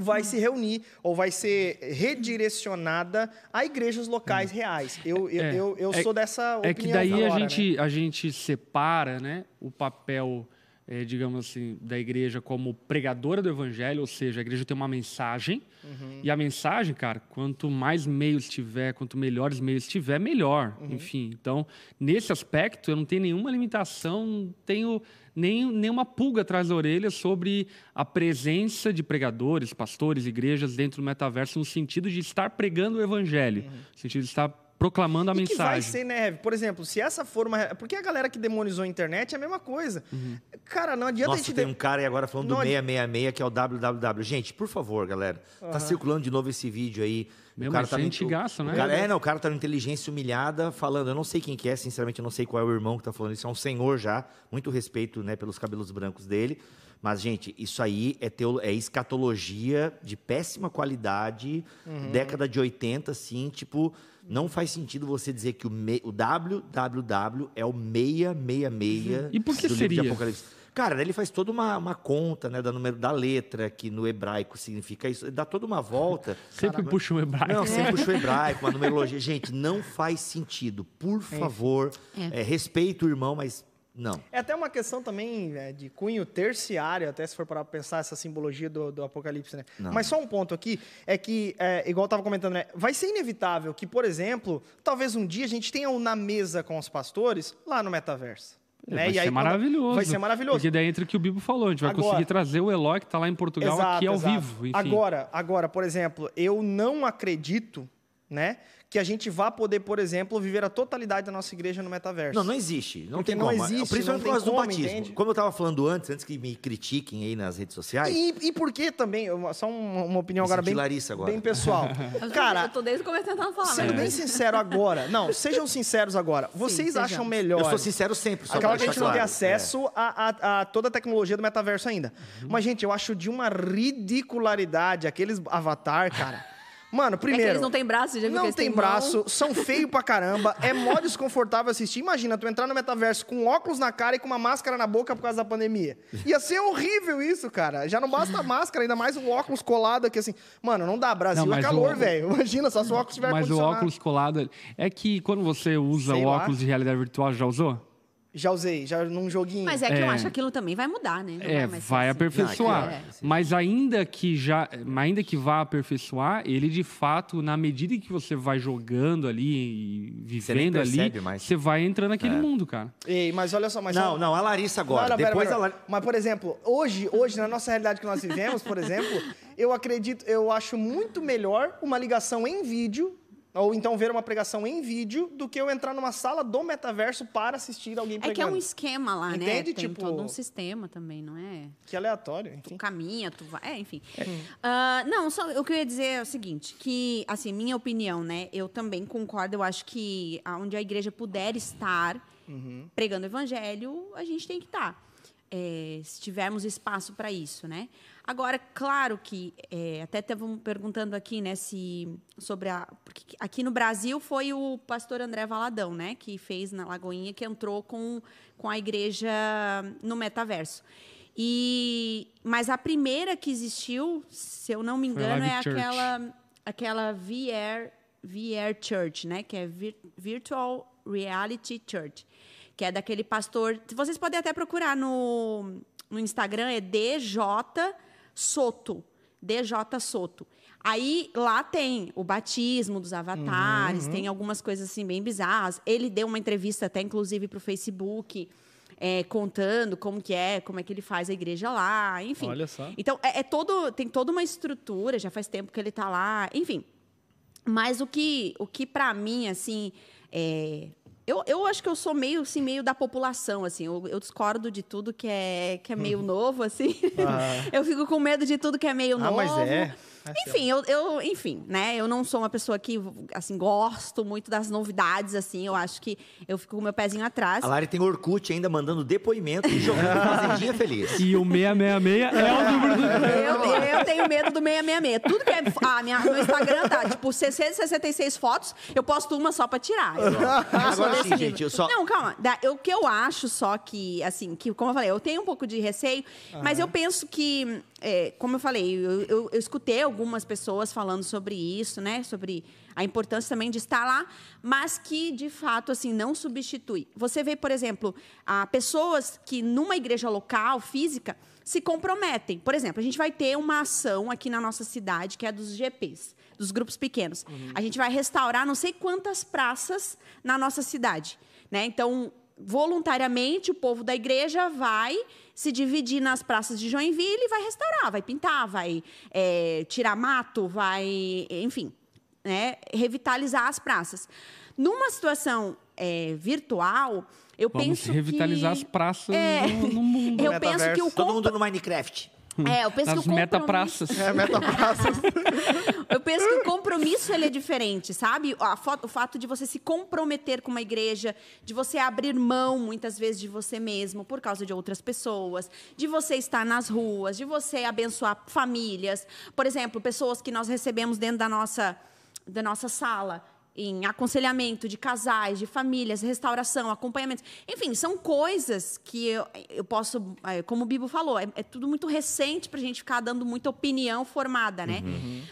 vai se reunir ou vai ser redirecionada a igrejas locais reais. Eu, eu, É, eu, eu é- sou dessa opinião É que daí agora, a, né? gente, a gente separa né, o papel, eh, digamos assim, da igreja como pregadora do evangelho, ou seja, a igreja tem uma mensagem, Uhum. e a mensagem, cara, quanto mais meios tiver, quanto melhores meios tiver, melhor. Uhum. Enfim, então, nesse aspecto, eu não tenho nenhuma limitação, não tenho nem, nenhuma pulga atrás da orelha sobre a presença de pregadores, pastores, igrejas dentro do metaverso, no sentido de estar pregando o evangelho, no sentido de estar proclamando a Uhum. E que vai mensagem. ser, né? Por exemplo, se essa for uma. Porque a galera que demonizou a internet é a mesma coisa. Cara, não adianta a Nossa, gente. tem de- um cara aí agora falando Não do adi- 666, que é o www. Gente, por favor, galera. Tá circulando de novo esse vídeo aí. Meu, o cara tá é no- antigaço, o né? cara- é, não, o cara tá no inteligência humilhada falando. Eu não sei quem que é, sinceramente, eu não sei qual é o irmão que tá falando isso. É um senhor já. Muito respeito, né, pelos cabelos brancos dele. Mas, gente, isso aí é, teo, é escatologia de péssima qualidade, Uhum. década de 80, assim, tipo. Não faz sentido você dizer que o, me, o www é o 666 E por que do livro de seria? Apocalipse. Cara, né, ele faz toda uma, uma conta né, do número da letra, que no hebraico significa isso. Ele dá toda uma volta. Sempre puxa um hebraico. Não, sempre puxou hebraico, uma numerologia. Gente, não faz sentido. Por favor, é, respeita o irmão, mas não. É até uma questão também é, de cunho terciário, até se for para pensar essa simbologia do, do Apocalipse, né? Não. Mas só um ponto aqui é que, é, igual eu estava comentando, né? Vai ser inevitável que, por exemplo, talvez um dia a gente tenha um na mesa com os pastores lá no metaverso. Né? Vai E ser aí, maravilhoso. Vai ser maravilhoso. Porque daí entra o que o Bibo falou. A gente vai Agora- conseguir trazer o Eloy, que está lá em Portugal, Exato, aqui ao exato. vivo. Enfim. Agora, agora, por exemplo, eu não acredito, né, que a gente vá poder, por exemplo, viver a totalidade da nossa igreja no metaverso. Não, não existe. Não Porque tem não como. existe, Principalmente não por causa do como, batismo. entende? Como eu estava falando antes, antes que me critiquem aí nas redes sociais. E, e por que também, só uma, uma opinião agora bem, Larissa agora. bem pessoal. Eu, Cara, eu tô desde o começo tentando falar. Sendo mas- bem sincero agora, não, sejam sinceros agora. Vocês sejamos. acham melhor. Eu sou sincero sempre. Só Aquela que a gente deixar não tem claro. acesso a, a- a toda a tecnologia do metaverso ainda. Uhum. Mas, gente, eu acho de uma ridicularidade aqueles avatar, cara. Mano, É que primeiro. eles não têm braço, já viu que Não eles tem têm braço, mão? são feios pra caramba, é mó desconfortável assistir. Imagina, tu entrar no metaverso com óculos na cara e com uma máscara na boca por causa da pandemia. Ia ser horrível isso, cara. Já não basta a máscara, ainda mais um óculos colado aqui assim. Mano, não dá, Brasil Não, é calor, o- velho. Imagina, só se o óculos tiver Mas o óculos colado. É que quando você usa Sei o lá. óculos de realidade virtual, já usou? Já usei, já num joguinho. Mas é que eu É. acho que aquilo também vai mudar, né? Não É, mais ser vai assim. aperfeiçoar. Não, é que- é, sim. Mas ainda que já, ainda que vá aperfeiçoar, ele de fato, na medida em que você vai jogando ali e Você nem vivendo ali, percebe mais. você vai entrando naquele mundo, cara. Ei, mas olha só, mas Não, não, a Larissa agora. Não, não, pera, Depois pera. a Larissa. Mas, por exemplo, hoje, hoje, na nossa realidade que nós vivemos, por exemplo, eu acredito, eu acho muito melhor uma ligação em vídeo, ou então ver uma pregação em vídeo, do que eu entrar numa sala do metaverso para assistir alguém É pregando. que é um esquema lá, né? Entende? Tem Tipo- todo um sistema também, não é? Que aleatório, Tu enfim. caminha, tu vai. É, enfim. Ah, não, só o que eu ia dizer é o seguinte: que, assim, minha opinião, né? Eu também concordo, eu acho que onde a igreja puder estar pregando o evangelho, a gente tem que estar. É, se tivermos espaço para isso, né? Agora, claro que é, até estavam perguntando aqui, né, se sobre a porque aqui no Brasil foi o pastor André Valadão, né, que fez na Lagoinha, que entrou com, com a igreja no metaverso. E mas a primeira que existiu, se eu não me engano, é Church. aquela aquela VR VR Church, né, que é Vir- Virtual Reality Church, que é daquele pastor. Vocês podem até procurar no, no Instagram, é DJ Soto. DJ Soto. Aí lá tem o batismo dos avatares, tem algumas coisas assim bem bizarras. Ele deu uma entrevista até, inclusive, para o Facebook, é, contando como que é, como é que ele faz a igreja lá, enfim. Olha só. Então, é, é todo, tem toda uma estrutura, já faz tempo que ele está lá, enfim. Mas o que, o que para mim, assim, é, eu, eu acho que eu sou meio, assim, meio da população, assim. Eu, eu discordo de tudo que é, que é meio novo, assim. eu fico com medo de tudo que é meio Ah, novo. mas é. Enfim, eu, eu, enfim, né? Eu não sou uma pessoa que, assim, gosto muito das novidades, assim. Eu acho que eu fico com o meu pezinho atrás. A Lari tem Orkut ainda mandando depoimento e jogando Fazendinha Feliz. E o 666 é o número do... Eu, eu tenho medo do 666. Tudo que é. Ah, minha, meu Instagram tá, tipo, 666 fotos, eu posto uma só pra tirar. Eu, eu sou Agora sim, nível. gente, eu só- Não, calma. Da- eu- O que eu acho só que, assim, que, como eu falei, eu tenho um pouco de receio, mas eu penso que, é, como eu falei, eu, eu- eu escutei algumas pessoas falando sobre isso, né? Sobre a importância também de estar lá, mas que, de fato, assim, não substitui. Você vê, por exemplo, a pessoas que numa igreja local, física, se comprometem. Por exemplo, a gente vai ter uma ação aqui na nossa cidade, que é dos GPs, dos grupos pequenos. A gente vai restaurar não sei quantas praças na nossa cidade. Né? Então, voluntariamente, o povo da igreja vai se dividir nas praças de Joinville e vai restaurar, vai pintar, vai é, tirar mato, vai, enfim, né, revitalizar as praças. Numa situação é, virtual, eu Vamos penso revitalizar que... as praças É. no, no mundo. Eu metaverso. penso que o Todo mundo no Minecraft. É, eu penso Nas que o compromisso... metapraças. É, metapraças. Eu penso que o compromisso ele é diferente, sabe? A fo- o fato de você se comprometer com uma igreja, de você abrir mão muitas vezes de você mesmo por causa de outras pessoas, de você estar nas ruas, de você abençoar famílias, por exemplo, pessoas que nós recebemos dentro da nossa da nossa sala em aconselhamento de casais, de famílias, restauração, acompanhamento. Enfim, são coisas que eu, eu posso, eh, como o Bibo falou, é, é tudo muito recente para a gente ficar dando muita opinião formada, né?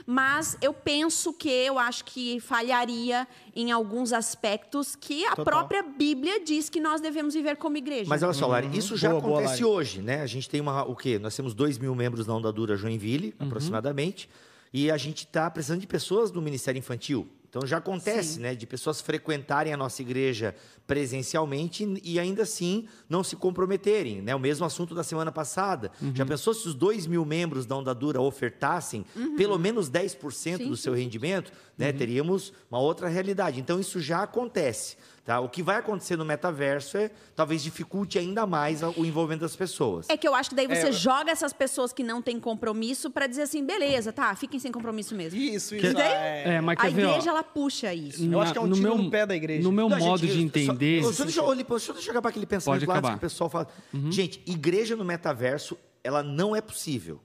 Mas eu penso que eu acho que falharia em alguns aspectos que a Total. própria Bíblia diz que nós devemos viver como igreja. Mas olha só, Lari, isso já Boa, boa, acontece Lari. hoje, né? A gente tem uma, o quê? Nós temos 2 mil membros na Ondadura Joinville, aproximadamente, e a gente está precisando de pessoas no Ministério Infantil. Então já acontece, Sim. né, de pessoas frequentarem a nossa igreja presencialmente e ainda assim não se comprometerem, né? O mesmo assunto da semana passada. Já pensou se os 2 mil membros da Ondadura ofertassem pelo menos 10% Sim, do seu rendimento, né? Teríamos uma outra realidade. Então isso já acontece. Tá? O que vai acontecer no metaverso é talvez dificulte ainda mais o envolvimento das pessoas. É que eu acho que daí você É, joga essas pessoas que não têm compromisso para dizer assim, beleza, tá, fiquem sem compromisso mesmo. Isso, Que- isso. É... É, mas A ver, igreja, ela puxa isso. Eu acho que é um no tiro meu, no pé da igreja. No meu Não, modo gente, de só- entender... Só, deixa, eu, deixa eu chegar para aquele pensamento lá que o pessoal fala. Gente, igreja no metaverso, ela não é possível.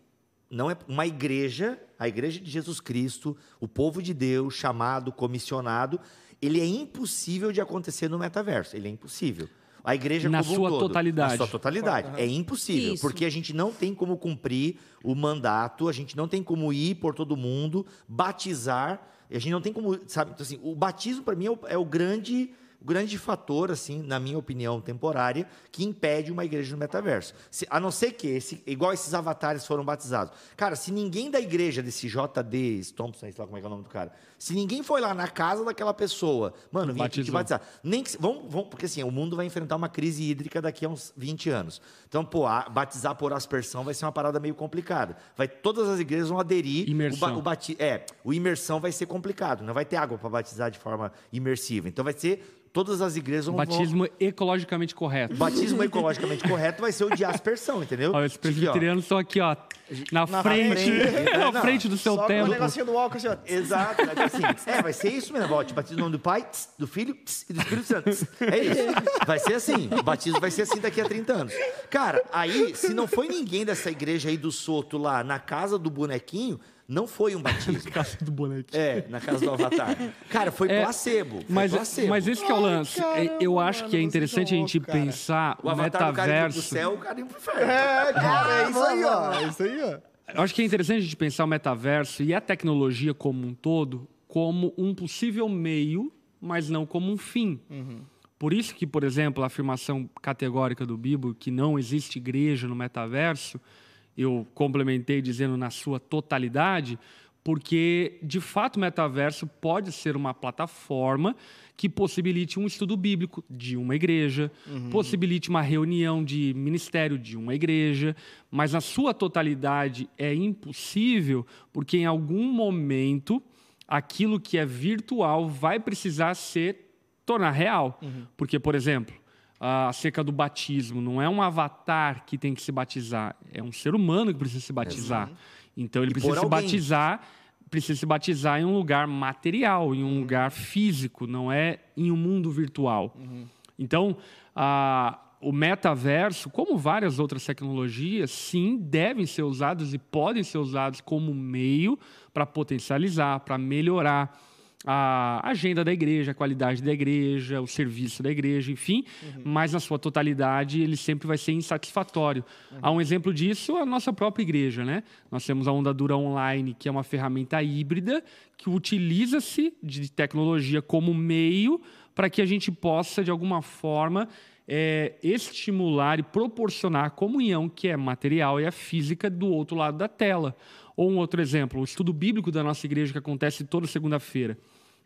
Não é uma igreja, a igreja de Jesus Cristo, o povo de Deus, chamado, comissionado, ele é impossível de acontecer no metaverso. Ele é impossível. A igreja Na como um sua todo, totalidade. Na sua totalidade. É impossível, Isso. porque a gente não tem como cumprir o mandato, a gente não tem como ir por todo mundo, batizar, a gente não tem como, sabe, então, assim, o batismo para mim é o, é o grande o grande fator, assim, na minha opinião temporária, que impede uma igreja no metaverso. Se- a não ser que, esse, igual esses avatares foram batizados. Cara, se ninguém da igreja, desse JD Thompson, sei lá como é que é o nome do cara, se ninguém foi lá na casa daquela pessoa, mano, vim aqui te batizar. Nem que, vamos, vamos, porque assim, o mundo vai enfrentar uma crise hídrica daqui a uns 20 anos. Então, pô, a- batizar por aspersão vai ser uma parada meio complicada. Vai, todas as igrejas vão aderir. Imersão. O, o bati, é, o imersão vai ser complicado. Não vai ter água para batizar de forma imersiva. Então, vai ser. Todas as igrejas vão. Batismo ecologicamente correto. O batismo ecologicamente correto vai ser o de aspersão, entendeu? Olha, os presbiterianos estão aqui, ó, na, Na frente, frente. na Não, frente do seu Só com o templo. negocinho do álcool, assim, ó. Exato, né? Assim, é, vai ser isso mesmo. Ó, te batizo no nome do Pai, tss, do Filho tss, e do Espírito Santo. tss. É isso. Vai ser assim. O batismo vai ser assim daqui a 30 anos. Cara, aí, se não foi ninguém dessa igreja aí do Soto lá na casa do bonequinho, não foi um batismo. Casa do bonequinho. É, na casa do Avatar. Cara, foi É, placebo. Foi Mas, placebo. mas esse que é o lance. É, caramba, eu acho que é interessante a gente cara. pensar o o Avatar do cara metaverso. céu, o cara pro inferno. É, cara, é isso aí, ó. É isso aí, ó. Eu acho que é interessante a gente pensar o metaverso e a tecnologia como um todo como um possível meio, mas não como um fim. Por isso que, por exemplo, a afirmação categórica do Bibo que não existe igreja no metaverso, eu complementei dizendo na sua totalidade, porque de fato o metaverso pode ser uma plataforma que possibilite um estudo bíblico de uma igreja, possibilite uma reunião de ministério de uma igreja, mas na sua totalidade é impossível, porque em algum momento aquilo que é virtual vai precisar ser tornar real. Porque, por exemplo, acerca do batismo, não é um avatar que tem que se batizar, é um ser humano que precisa se batizar. Então ele E precisa se alguém. batizar precisa se batizar em um lugar material, em um lugar físico, não é em um mundo virtual. Então, a, o metaverso, como várias outras tecnologias, sim, devem ser usados e podem ser usados como meio para potencializar, para melhorar a agenda da igreja, a qualidade da igreja, o serviço da igreja, enfim, mas na sua totalidade ele sempre vai ser insatisfatório. Há um exemplo disso, a nossa própria igreja, né? Nós temos a Onda Dura Online, que é uma ferramenta híbrida que utiliza-se de tecnologia como meio para que a gente possa, de alguma forma, é, estimular e proporcionar a comunhão que é material e a física do outro lado da tela. Ou um outro exemplo, o estudo bíblico da nossa igreja que acontece toda segunda-feira.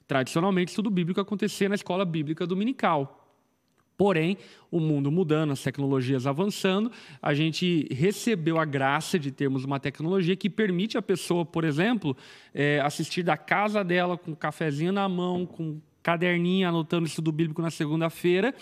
Tradicionalmente, estudo bíblico acontecia na escola bíblica dominical. Porém, o mundo mudando, as tecnologias avançando, a gente recebeu a graça de termos uma tecnologia que permite a pessoa, por exemplo, é, assistir da casa dela com um cafezinho na mão, com um caderninho anotando estudo bíblico na segunda-feira.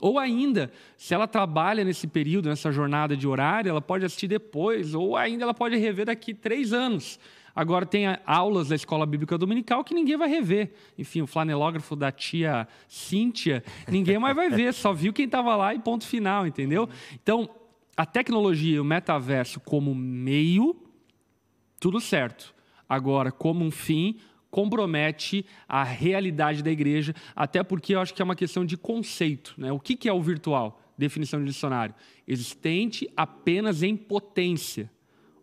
Ou ainda, se ela trabalha nesse período, nessa jornada de horário, ela pode assistir depois, ou ainda ela pode rever daqui três anos. Agora tem aulas da Escola Bíblica Dominical que ninguém vai rever. Enfim, o flanelógrafo da tia Cíntia, ninguém mais vai ver, só viu quem estava lá e ponto final, entendeu? Então, a tecnologia o metaverso como meio, tudo certo. Agora, como um fim, compromete a realidade da igreja, até porque eu acho que é uma questão de conceito. Né? O que, que é o virtual? Definição de dicionário. Existente apenas em potência.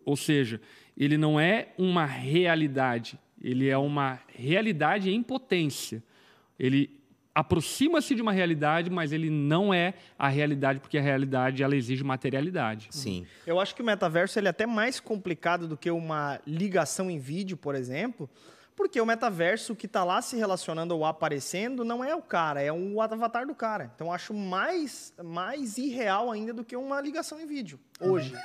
Ou seja, ele não é uma realidade, ele é uma realidade em potência. Ele aproxima-se de uma realidade, mas ele não é a realidade, porque a realidade ela exige materialidade. Sim. Eu acho que o metaverso ele é até mais complicado do que uma ligação em vídeo, por exemplo, porque o metaverso que está lá se relacionando ou aparecendo não é o cara, é o avatar do cara. Então acho mais, mais irreal ainda do que uma ligação em vídeo, hoje.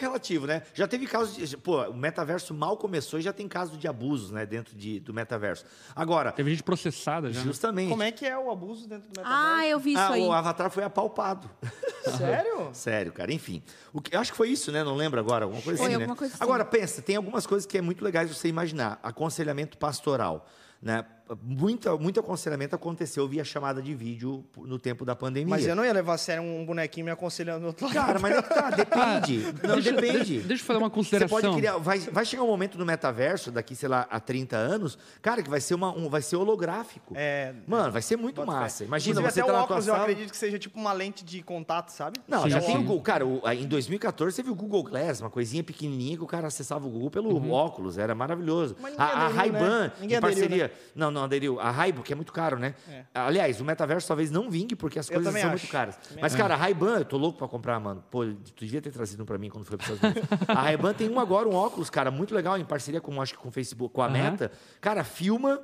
Relativo, né? Já teve casos de. Pô, o metaverso mal começou e já tem casos de abusos, né? Dentro de, do metaverso. Agora, Teve gente processada já. né? justamente. Como é que é o abuso dentro do metaverso? Ah, eu vi isso ah, aí. o avatar foi apalpado. Sério? Sério, cara. Enfim. O que, eu acho que foi isso, né? Não lembro agora. Alguma coisa Foi assim, alguma né? coisa assim. Agora, pensa, tem algumas coisas que é muito legais você imaginar. Aconselhamento pastoral. Né? Muito, muito aconselhamento aconteceu via chamada de vídeo no tempo da pandemia. Mas eu não ia levar a sério um bonequinho me aconselhando do outro lado. Cara, mas é que tá, depende. não, deixa, depende. Deixa, deixa eu fazer uma Você consideração. pode criar. Vai, vai chegar um momento no metaverso, daqui, sei lá, há 30 anos, cara, que vai ser, uma, um, vai ser holográfico. É, Mano, vai ser muito Bota fé. massa. Imagina Inclusive, você até tá o óculos eu sala. acredito que seja tipo uma lente de contato, sabe? Não, Sim, já sim. tem o Google. Cara, o- em 2014 você viu o Google Glass, uma coisinha pequenininha que o cara acessava o Google pelo Uhum. óculos, era maravilhoso. Mas A, a aderiu, Ray-Ban, né? Em aderiu, parceria... Não, não aderiu. A Ray-Ban, que é muito caro, né? É. Aliás, o metaverso talvez não vingue, porque as Eu coisas são acho. muito caras. Também Mas, cara, a Ray-Ban, eu tô louco pra comprar, mano. Pô, tu devia ter trazido um pra mim quando foi pros Estados Unidos. a Ray-Ban tem um agora, um óculos, cara, muito legal, em parceria com, acho que com o Facebook, com a Aham. Meta. Cara, filma...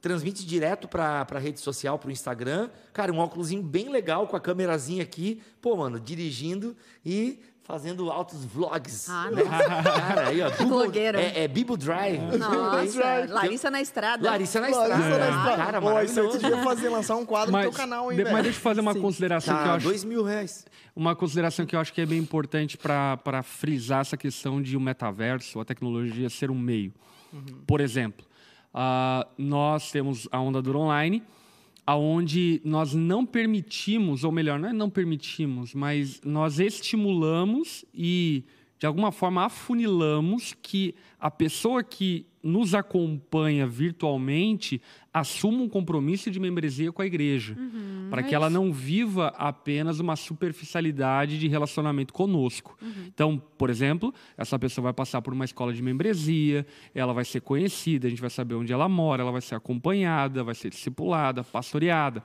Transmite direto pra, pra rede social, pro Instagram. Cara, um óculosinho bem legal com a câmerazinha aqui. Pô, mano, dirigindo e fazendo altos vlogs. Ah, né? Cara, aí, ó. Google. É, é Bibo Drive. Nossa, Larissa na estrada. Larissa na Larissa estrada. na estrada. Cara, Pô, isso aí tu devia fazer, lançar um quadro no mas, teu canal, hein, mas deixa eu fazer uma consideração que eu Tá, acho dois mil reais. uma consideração que eu acho que é bem importante para frisar essa questão de o metaverso, a tecnologia ser um meio. Por exemplo, ah, nós temos a Onda Dura Online, aonde nós não permitimos, ou melhor, não é não permitimos, mas nós estimulamos e, de alguma forma, afunilamos que a pessoa que nos acompanha virtualmente assuma um compromisso de membresia com a igreja, para que ela não viva apenas uma superficialidade de relacionamento conosco. Então, por exemplo, essa pessoa vai passar por uma escola de membresia, ela vai ser conhecida, a gente vai saber onde ela mora, ela vai ser acompanhada, vai ser discipulada, pastoreada.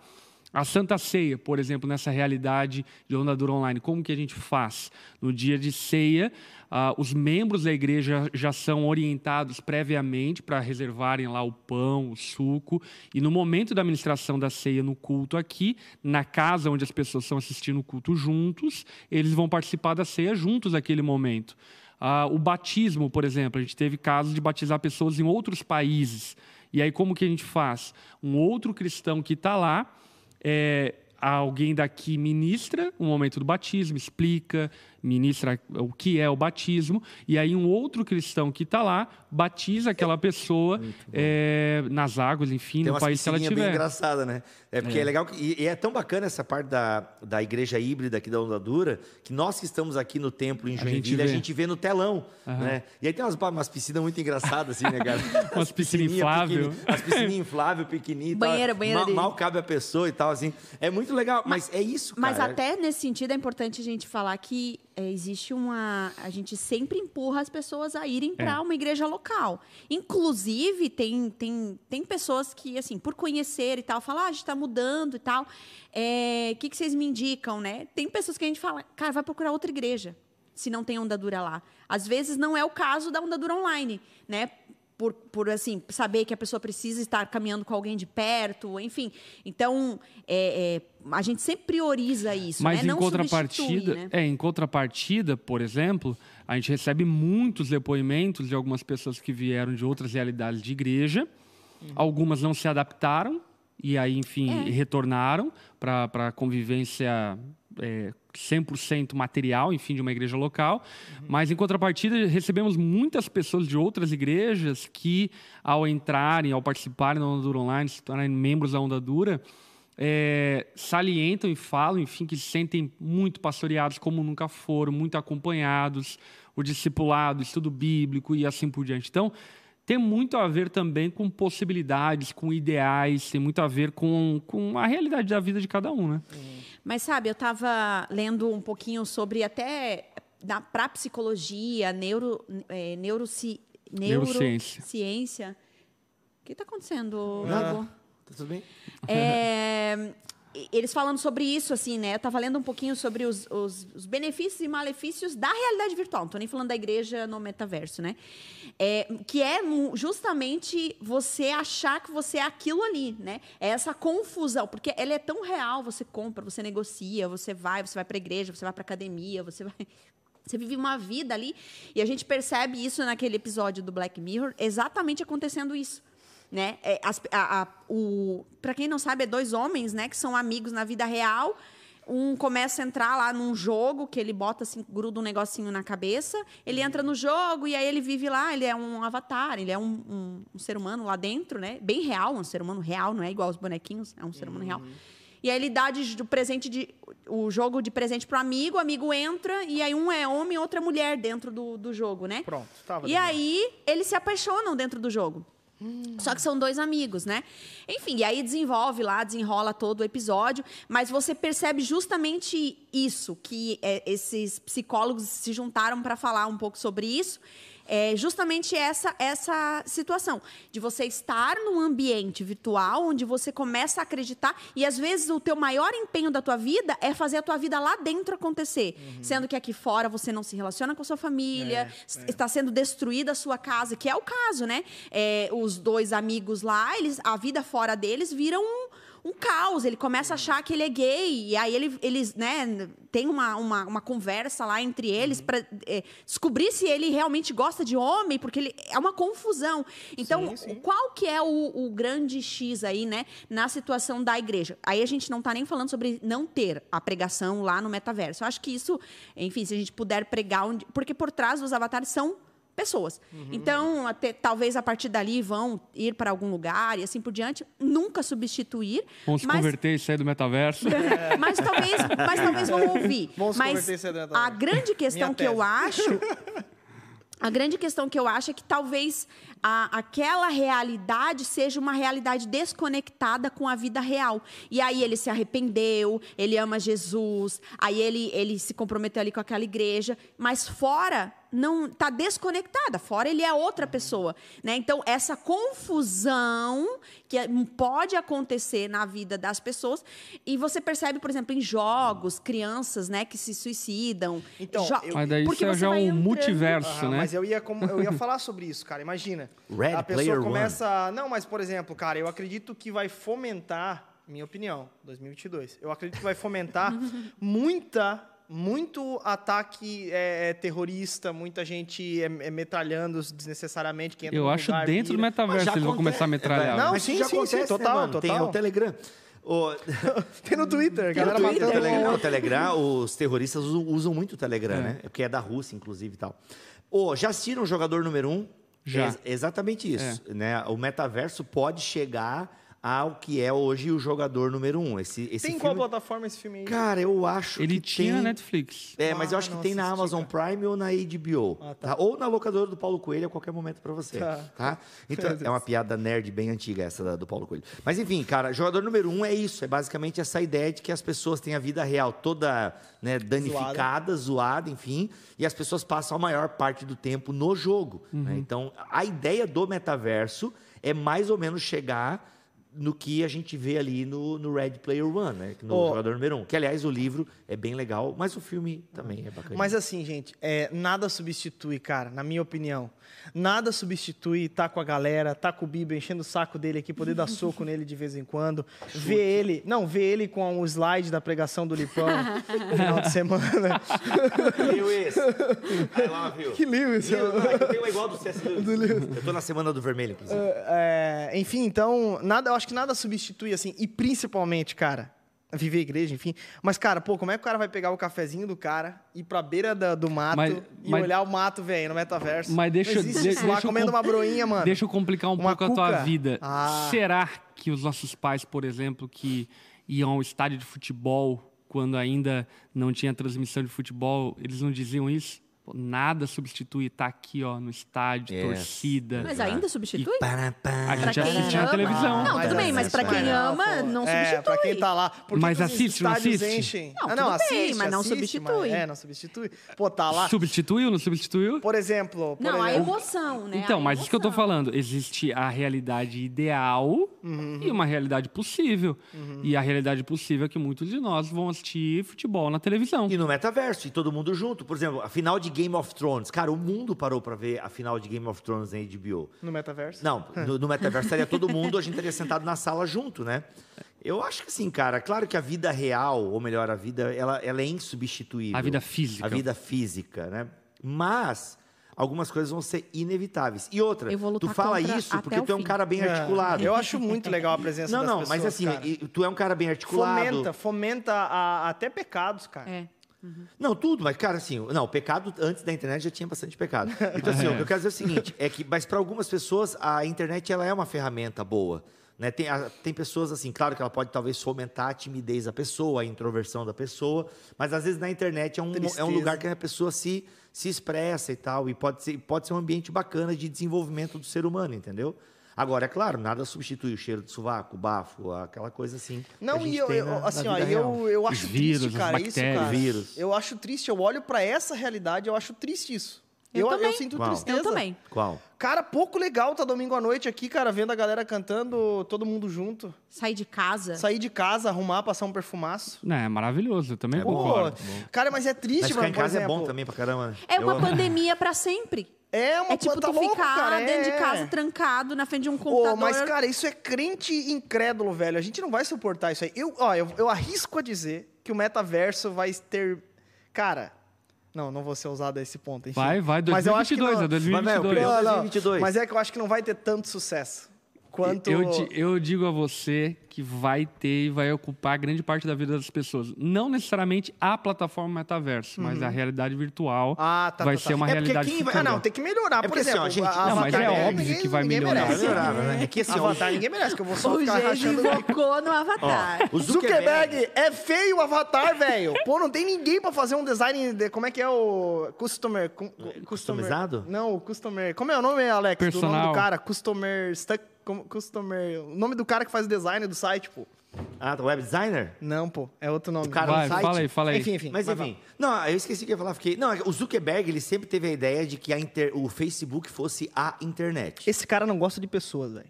A Santa Ceia, por exemplo, nessa realidade de Onda Dura Online, como que a gente faz? No dia de ceia, ah, os membros da igreja já são orientados previamente para reservarem lá o pão, o suco, e no momento da administração da ceia no culto aqui, na casa onde as pessoas estão assistindo o culto juntos, eles vão participar da ceia juntos naquele momento. Ah, o batismo, por exemplo, a gente teve casos de batizar pessoas em outros países. E aí, como que a gente faz? Um outro cristão que está lá, é, alguém daqui ministra o momento do batismo, explica, ministra o que é o batismo, e aí um outro cristão que está lá batiza aquela pessoa é, nas águas, enfim, Tem no uma país que ela bem tiver. engraçada, né? É porque é, legal que, e, e é tão bacana essa parte da, da igreja híbrida aqui da Onda Dura, que nós que estamos aqui no templo em A gente Joinville, a vê. gente vê no telão, né? E aí tem umas, umas piscinas muito engraçadas assim, né, cara? Umas piscininhas piscininha inflável. pequeni- As piscininhas inflável, pequenininha e tal. Banheira, banheira mal, cabe a pessoa e tal, assim. É muito legal, mas, é isso, cara. Mas até nesse sentido é importante a gente falar que é, existe uma. A gente sempre empurra as pessoas a irem para É. uma igreja local. Inclusive, tem, tem, tem pessoas que, assim, por conhecer e tal, falam, ah, a gente está mudando e tal. É, O que, que vocês me indicam, né? Tem pessoas que a gente fala, cara, vai procurar outra igreja, se não tem onda dura lá. Às vezes não é o caso da onda dura online, né? Por, por assim, saber que a pessoa precisa estar caminhando com alguém de perto, enfim. Então, é, é, a gente sempre prioriza isso, Mas né? em Não contrapartida, né? é, em contrapartida, por exemplo, a gente recebe muitos depoimentos de algumas pessoas que vieram de outras realidades de igreja. Uhum. Algumas não se adaptaram e aí, enfim, É. retornaram para a convivência é, 100% material, enfim, de uma igreja local. Uhum. Mas, em contrapartida, recebemos muitas pessoas de outras igrejas que, ao entrarem, ao participarem da Onda Dura Online, se tornarem membros da Onda Dura, é, salientam e falam, enfim, que se sentem muito pastoreados como nunca foram, muito acompanhados, o discipulado, o estudo bíblico e assim por diante. Então, tem muito a ver também com possibilidades, com ideais, tem muito a ver com, com a realidade da vida de cada um, né? Mas sabe, eu estava lendo um pouquinho sobre até para psicologia, neuro, é, neuroci, Neurociência. neurociência. O que está acontecendo. Hugo? Tá tudo bem? É, eles falando sobre isso, assim, né? Eu estava lendo um pouquinho sobre os, os- os benefícios e malefícios da realidade virtual. Não tô nem falando da igreja no metaverso, né? É, que é justamente você achar que você é aquilo ali, né? É essa confusão, porque ela é tão real. Você compra, você negocia, você vai, você vai para a igreja, você vai para academia, você vai você vive uma vida ali e a gente percebe isso naquele episódio do Black Mirror, exatamente acontecendo isso. Né? É, as- a- a- o- pra quem não sabe, é dois homens né, que são amigos na vida real. Um começa a entrar lá num jogo que ele bota assim, gruda um negocinho na cabeça. Ele entra no jogo e aí ele vive lá, ele é um avatar, ele é um, um- um ser humano lá dentro, né? Bem real, um ser humano real, não é igual aos bonequinhos, é um ser humano real. E aí ele dá de, do presente de, o jogo de presente pro amigo, o amigo entra, e aí um é homem e outra é mulher dentro do, do jogo, né? Pronto, tava E aí eles se apaixonam dentro do jogo. Só que são dois amigos, né? Enfim, e aí desenvolve lá, desenrola todo o episódio, mas você percebe justamente isso, que é, esses psicólogos se juntaram para falar um pouco sobre isso. É justamente essa, essa situação de você estar num ambiente virtual onde você começa a acreditar e às vezes o teu maior empenho da tua vida é fazer a tua vida lá dentro acontecer, sendo que aqui fora você não se relaciona com a sua família, s- está sendo destruída a sua casa, que é o caso, né? É, os dois amigos lá, eles, a vida fora deles vira um, um caos. Ele começa a achar que ele é gay. E aí ele, eles, né, tem uma, uma, uma conversa lá entre eles para descobrir se ele realmente gosta de homem, porque ele é uma confusão. Então, Sim, sim. qual que é o, o grande X aí, né, na situação da igreja? Aí a gente não está nem falando sobre não ter a pregação lá no metaverso. Eu acho que isso, enfim, se a gente puder pregar, onde, porque por trás dos avatares são pessoas. Uhum. Então, até, talvez a partir dali vão ir para algum lugar e assim por diante, nunca substituir. Vamos se mas, converter e sair do metaverso. mas talvez, mas talvez vão ouvir. Vamos se mas converter e sair do metaverso. a grande questão Minha que eu tese. acho a grande questão que eu acho é que talvez a- aquela realidade seja uma realidade desconectada com a vida real. E aí ele se arrependeu, ele ama Jesus, aí ele, ele se comprometeu ali com aquela igreja, mas fora não está desconectada, fora ele é outra pessoa, né? Então essa confusão que é- pode acontecer na vida das pessoas e você percebe, por exemplo, em jogos, crianças, né, que se suicidam. Então, Jo- eu- Mas daí porque isso é já entrando- multiverso, Aham, né? Mas eu ia, como- eu ia falar sobre isso, cara. Imagina. Ready a pessoa Player começa. Não, mas, por exemplo, cara, eu acredito que vai fomentar, minha opinião, 2022. Eu acredito que vai fomentar muita. Muito ataque é, é, terrorista, muita gente é, é metralhando desnecessariamente. Que entra Eu no acho lugar, dentro do vira. metaverso Mas já eles vão acontece- começar a metralhar. Não, Mas sim, sim, sim, acontece, né, total? Tem total. o Telegram. Ô, Tem no Twitter, Tem no galera Twitter, matando. o Telegram, o Telegram, os terroristas usam, usam muito o Telegram, É. né? Porque é da Rússia, inclusive e tal. Ô, já assistiram o jogador número um? Já. É. Ex- exatamente isso. Né? O metaverso pode chegar ao que é hoje o jogador número um. Esse, esse Tem filme... qual plataforma esse filme aí? Cara, eu acho Ele que tinha tem... Netflix. É, mas eu Ah, acho que tem na Amazon Prime ou na HBO. Ah, tá. tá? Ou na locadora do Paulo Coelho a qualquer momento pra você. Tá. Tá. Então, é uma piada nerd bem antiga essa da- do Paulo Coelho. Mas enfim, cara, jogador número um é isso. É basicamente essa ideia de que as pessoas têm a vida real toda né, danificada, zoada. enfim. E as pessoas passam a maior parte do tempo no jogo. né? Então, a ideia do metaverso é mais ou menos chegar no que a gente vê ali no, no Red Player One, né? No Ô. jogador número um. Que, aliás, o livro é bem legal, mas o filme também é bacana. Mas assim, gente, é, nada substitui, cara, na minha opinião. Nada substitui tá com a galera, tá com o Bibo enchendo o saco dele aqui, poder dar soco nele de vez em quando. Ver ele, não, ver ele com o slide da pregação do Lipão no final de semana. Lewis, I love you. que Lewis. Eu tenho igual do C.S. Lewis. Eu tô na semana do vermelho, inclusive. É, enfim, então, nada, eu acho que nada substitui, assim, e principalmente, cara, viver a igreja, enfim. Mas, cara, pô, como é que o cara vai pegar o cafezinho do cara, ir pra beira da- do mato Mas- e mas- olhar o mato, velho, no metaverso? Mas deixa, de- deixa lá, eu comendo com- uma broinha, mano. Deixa eu complicar um Uma pouco a tua cuca? vida. Ah. Será que os nossos pais, por exemplo, que iam ao estádio de futebol quando ainda não tinha transmissão de futebol, eles não diziam isso? Pô, nada substitui estar aqui, ó, no estádio, Yes. torcida. Mas ainda substitui? Pará, pá. A gente quem assiste na ama- televisão. Não, tudo bem, mas pra assiste, quem ama, pô. não É, substitui. pra quem tá lá. Por que Mas assiste, não assiste? enchem? Não, Ah, não, tudo bem, assiste, mas não assiste, substitui. mas- é, não substitui. Pô, tá lá. Substituiu, não substituiu? Por exemplo. Por Não, a exemplo, emoção, né? Então, A mas isso que eu tô emoção. falando. Existe a realidade ideal Uhum. e uma realidade possível. E a realidade possível é que muitos de nós vão assistir futebol na televisão. E no metaverso, e todo mundo junto. Por exemplo, a final de Game of Thrones. Cara, o mundo parou pra ver a final de Game of Thrones na HBO. No metaverso? Não, no, no metaverso estaria todo mundo, a gente estaria sentado na sala junto, né? Eu acho que assim, cara, claro que a vida real, ou melhor, a vida, ela, ela é insubstituível. A vida física. A vida física, né? Mas algumas coisas vão ser inevitáveis. E outra, tu fala isso porque tu é um cara bem É, articulado. Eu acho muito legal a presença Não, das não, pessoas, mas assim, cara. tu é um cara bem articulado. Fomenta, fomenta a- até pecados, cara. É. Não, tudo, mas, cara, assim, não, o pecado antes da internet já tinha bastante pecado. Então, assim, o que eu quero dizer é o seguinte: é que, mas para algumas pessoas, a internet ela é uma ferramenta boa. Né? Tem, a- tem pessoas assim, claro que ela pode talvez fomentar a timidez da pessoa, a introversão da pessoa, mas às vezes na internet é um, é um lugar que a pessoa se, se expressa e tal, e pode ser, pode ser um ambiente bacana de desenvolvimento do ser humano, entendeu? Agora, é claro, nada substitui o cheiro de sovaco, o bafo, aquela coisa assim. Não, e eu, eu- na- na assim, ó, eu, eu acho vírus, triste, cara, isso, cara. Vírus. Eu acho triste, eu olho pra essa realidade, eu acho triste isso. Eu Eu, eu, também. sinto Qual? tristeza. Eu também. Qual? Cara, pouco legal tá domingo à noite aqui, cara, vendo a galera cantando, todo mundo junto. Sair de casa. Sair de casa, arrumar, passar um perfumaço. Não, é maravilhoso, eu também É bom. concordo. Cara, mas é triste, Mas ficar mano, em casa é bom também pra caramba. né? É Eu uma pandemia pra sempre. É uma É tipo tá tu louco, ficar cara, dentro de é. casa, trancado, na frente de um computador. mas, cara, isso é crente incrédulo, velho. A gente não vai suportar isso aí. Eu, ó, eu, eu arrisco a dizer que o metaverso vai ter. Cara. Não, não vou ser ousado a esse ponto. Enfim. Vai, vai, Mas eu acho que 2022, não- é 2022. Mas, meu, Não, não, 2022. Mas é que eu acho que não vai ter tanto sucesso. Quanto. Eu, eu digo a você que vai ter e vai ocupar grande parte da vida das pessoas. Não necessariamente a plataforma metaverso, mas a realidade virtual Uhum. Ah, tá, vai tá, tá. ser uma É porque realidade quem vai-. Ah, não, tem que melhorar. É Por porque assim, exemplo, ó, gente, a- não, mas Avatar é ninguém- óbvio que vai ninguém melhorar. merece. Melhorar, né? É que assim, ó, Avatar ninguém merece, que eu vou só O ficar rachando invocou no Avatar. o Zuckerberg é feio o avatar, velho. Pô, não tem ninguém pra fazer um design. De, como é que é o. Customer. cu- cu- Customizado? Não, o customer. Como é o nome, Alex? Do nome Personal. do cara? Customer. Stuck, como- customer. O nome do cara que faz o design do site, pô. Ah, tá, web designer? Não, pô. É outro nome. O cara Vai, no site? fala aí, fala aí. Enfim, enfim. Mas vai, enfim. Não, eu esqueci que ia falar. Fiquei... Não, o Zuckerberg, ele sempre teve a ideia de que a inter- o Facebook fosse a internet. Esse cara não gosta de pessoas, velho.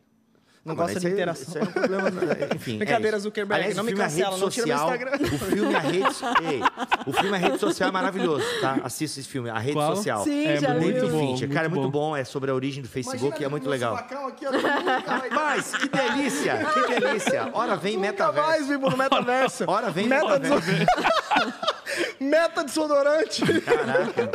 Não mas gosta de aí- interação. Isso é um problema. Enfim. Brincadeira, é isso. Zuckerberg, Aliás, não o me filme A cancela, Rede não tira meu Social- Instagram. O filme A Rede, Ei, o filme A Rede Social é maravilhoso, tá? Assista esse filme, A Rede Qual? Social. Sim, É já muito viu. bom. Fincher. Cara, é muito muito bom. É sobre a origem do Facebook, é muito legal. Aqui, Mas, que delícia, que delícia. Ora vem Nunca metaverso. mais, no metaverso. Ora vem Meta metaverso. Meta desodorante. Caraca.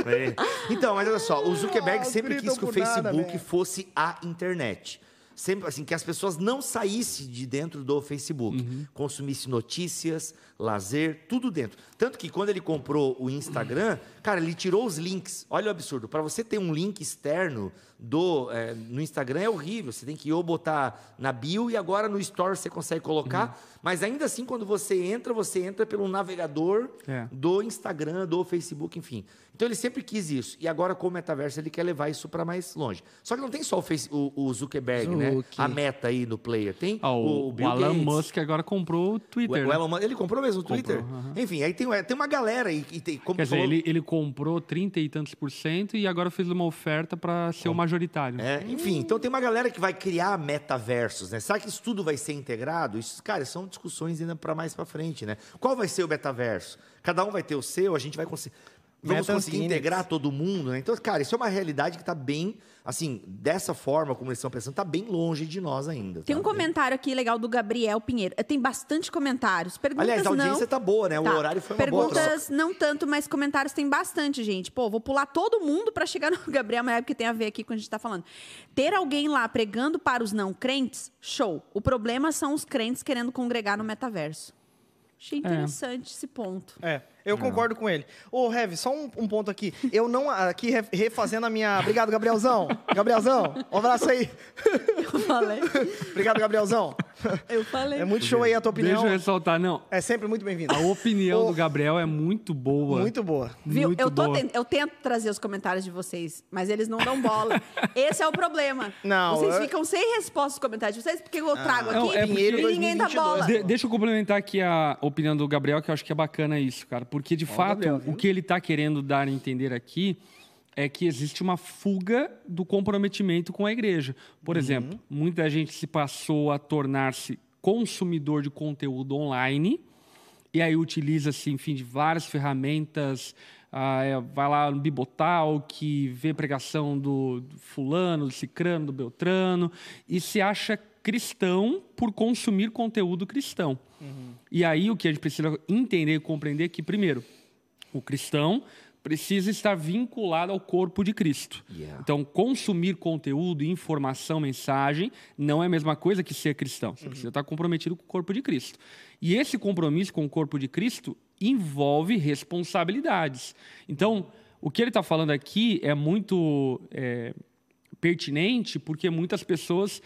Então, mas olha só, o Zuckerberg Ah, sempre quis que o Facebook fosse a internet. Sempre assim que as pessoas não saíssem de dentro do Facebook, Uhum. consumisse notícias, lazer, tudo dentro. Tanto que quando ele comprou o Instagram, cara, ele tirou os links. Olha o absurdo. Para você ter um link externo do é, no Instagram é horrível. Você tem que ou botar na bio e agora no Store você consegue colocar. Uhum. Mas ainda assim, quando você entra, você entra pelo navegador É. do Instagram, do Facebook, enfim. Então ele sempre quis isso. E agora, com o metaverso, ele quer levar isso para mais longe. Só que não tem só o, Face- o- o Zuckerberg, né? A meta aí no player. Tem Ah, o, o, Bill o Elon Gates. Musk agora comprou o Twitter. o né? Elon Musk, ele comprou mesmo o Twitter? Comprou, aham. Enfim, aí tem, tem uma galera aí. E tem, Quer dizer, ele, ele comprou 30 e tantos por cento e agora fez uma oferta para ser o majoritário. É, enfim, então tem uma galera que vai criar metaversos, né? Será que isso tudo vai ser integrado? Isso, cara, são discussões ainda para mais para frente, né? Qual vai ser o metaverso? Cada um vai ter o seu, a gente vai conseguir. Vamos conseguir Guinness. integrar todo mundo, né? Então, cara, isso é uma realidade que está bem, assim, dessa forma como eles estão pensando, está bem longe de nós ainda. Tem um comentário aqui legal do Gabriel Pinheiro. Tem bastante comentários. Perguntas Aliás, a audiência não. tá boa, né? O Tá. horário foi uma. Perguntas não tanto, mas comentários tem bastante, gente. Pô, vou pular todo mundo para chegar no Gabriel, mas é porque tem a ver aqui com o que a gente tá falando. Ter alguém lá pregando para os não crentes, show. O problema são os crentes querendo congregar no metaverso. Achei interessante esse ponto. É, eu concordo com ele. Ô, Rev, só um, um ponto aqui. Eu não, aqui re- refazendo a minha... Obrigado, Gabrielzão. Gabrielzão, um abraço aí. Eu falei. Obrigado, Gabrielzão. Eu falei. É muito show aí a tua opinião. Deixa eu ressaltar, não. É sempre muito bem-vindo. A opinião do Gabriel é muito boa. Muito boa. Viu? Muito eu, tô boa. ten- eu tento trazer os comentários de vocês, mas eles não dão bola. Esse é o problema. Não, vocês eu- ficam sem resposta aos comentários de vocês, porque eu trago Não, aqui é porque- e ninguém dá 2022. bola. De- deixa eu complementar aqui a opinião do Gabriel, que eu acho que é bacana isso, cara. Porque, de fato, Gabriel, o que ele está querendo dar a entender aqui é que existe uma fuga do comprometimento com a igreja. Por exemplo, muita gente se passou a tornar-se consumidor de conteúdo online e aí utiliza-se, enfim, de várias ferramentas. ah, é, vai lá no Bibotal, que vê pregação do, do fulano, do cicrano, do beltrano, e se acha cristão por consumir conteúdo cristão. E aí o que a gente precisa entender e compreender é que, primeiro, o cristão precisa estar vinculado ao corpo de Cristo. Yeah. Então, consumir conteúdo, informação, mensagem, não é a mesma coisa que ser cristão. Você precisa estar comprometido com o corpo de Cristo. E esse compromisso com o corpo de Cristo envolve responsabilidades. Então, o que ele está falando aqui é muito é, pertinente, porque muitas pessoas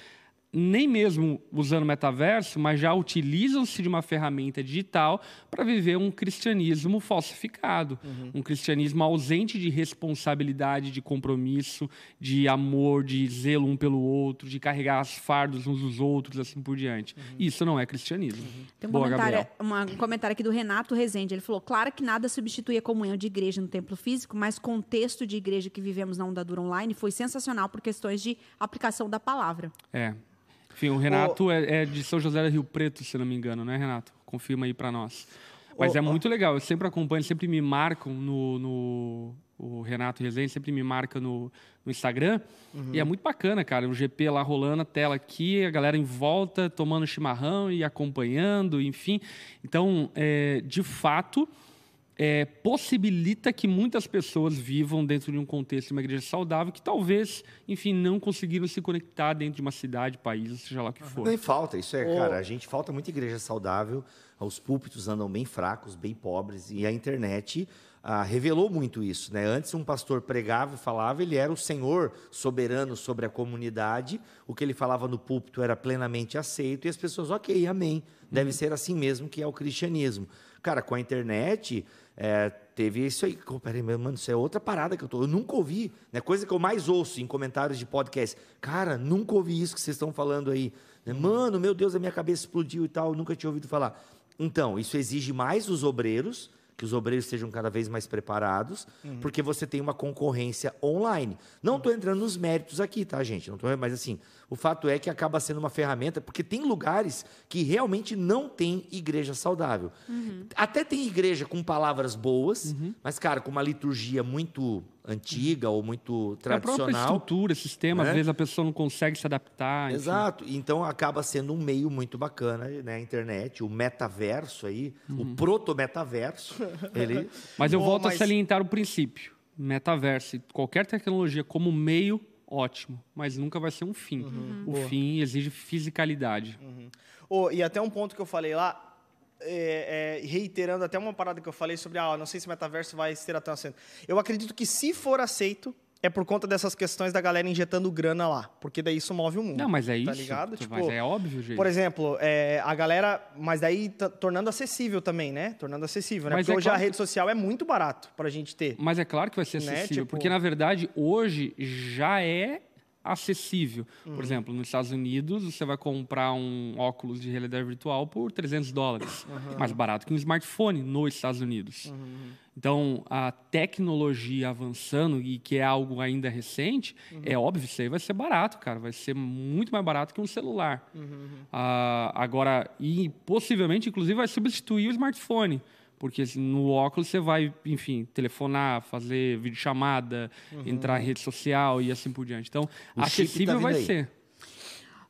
nem mesmo usando metaverso, mas já utilizam-se de uma ferramenta digital para viver um cristianismo falsificado, um cristianismo ausente de responsabilidade, de compromisso, de amor, de zelo um pelo outro, de carregar as fardos uns dos outros, assim por diante. Isso não é cristianismo. Tem um Boa, comentário, uma- um comentário aqui do Renato Rezende. Ele falou: claro que nada substitui a comunhão de igreja no templo físico, mas contexto de igreja que vivemos na Ondadura Online foi sensacional por questões de aplicação da palavra. É. Enfim, o Renato é, é de São José do Rio Preto, se não me engano, né, Renato? Confirma aí para nós. Mas Ô, é muito legal, eu sempre acompanho, sempre me marcam no. no o Renato Rezende sempre me marca no, no Instagram. E é muito bacana, cara. O GP lá rolando, a tela aqui, a galera em volta, tomando chimarrão e acompanhando, enfim. Então, é, de fato, é, possibilita que muitas pessoas vivam dentro de um contexto de uma igreja saudável que talvez, enfim, não conseguiram se conectar dentro de uma cidade, país, seja lá o que for. Nem falta, isso é, Ô. cara, a gente falta muita igreja saudável, os púlpitos andam bem fracos, bem pobres, e a internet ah, revelou muito isso, né? Antes um pastor pregava e falava, ele era o senhor soberano sobre a comunidade, o que ele falava no púlpito era plenamente aceito, e as pessoas, ok, amém, deve ser assim mesmo que é o cristianismo. Cara, com a internet, é, teve isso aí. Peraí, meu, mano, isso é outra parada que eu tô. Eu nunca ouvi. Né? Coisa que eu mais ouço em comentários de podcast. Cara, nunca ouvi isso que vocês estão falando aí. Né? Mano, meu Deus, a minha cabeça explodiu e tal, nunca tinha ouvido falar. Então, isso exige mais dos obreiros, que os obreiros estejam cada vez mais preparados, porque você tem uma concorrência online. Não estou entrando nos méritos aqui, tá, gente? Não tô, mas assim, o fato é que acaba sendo uma ferramenta, porque tem lugares que realmente não tem igreja saudável. Até tem igreja com palavras boas, mas, cara, com uma liturgia muito antiga ou muito É a própria tradicional. estrutura, sistema, né? às vezes a pessoa não consegue se adaptar. enfim. Exato. Então acaba sendo um meio muito bacana, né? A internet, o metaverso aí, o proto-metaverso. ele. Mas eu Bom, volto mas- a salientar o princípio. Metaverso, e qualquer tecnologia como meio ótimo, mas nunca vai ser um fim. Uhum. O Boa. fim exige fisicalidade. Ô, e até um ponto que eu falei lá, é, é, reiterando até uma parada que eu falei sobre, ah, não sei se o metaverso vai ser até aceito. Eu acredito que se for aceito, é por conta dessas questões da galera injetando grana lá, porque daí isso move o mundo. Não, mas é tá isso. ligado? Tipo, mas é óbvio, gente. Por exemplo, é, a galera, mas daí t- tornando acessível também, né? Tornando acessível, né? Mas Porque é hoje a claro que- rede social é muito barato pra gente ter. Mas é claro que vai ser Né, acessível, tipo- porque na verdade hoje já é acessível. Uhum. Por exemplo, nos Estados Unidos você vai comprar um óculos de realidade virtual por 300 dólares, Uhum. mais barato que um smartphone nos Estados Unidos. Então, a tecnologia avançando e que é algo ainda recente, Uhum. é óbvio, isso aí vai ser barato, cara, vai ser muito mais barato que um celular. Uhum. Ah, agora, e possivelmente, inclusive, vai substituir o smartphone. Porque assim, no óculos você vai, enfim, telefonar, fazer videochamada, entrar em rede social e assim por diante. Então, O tá acessível vindo vai aí. ser.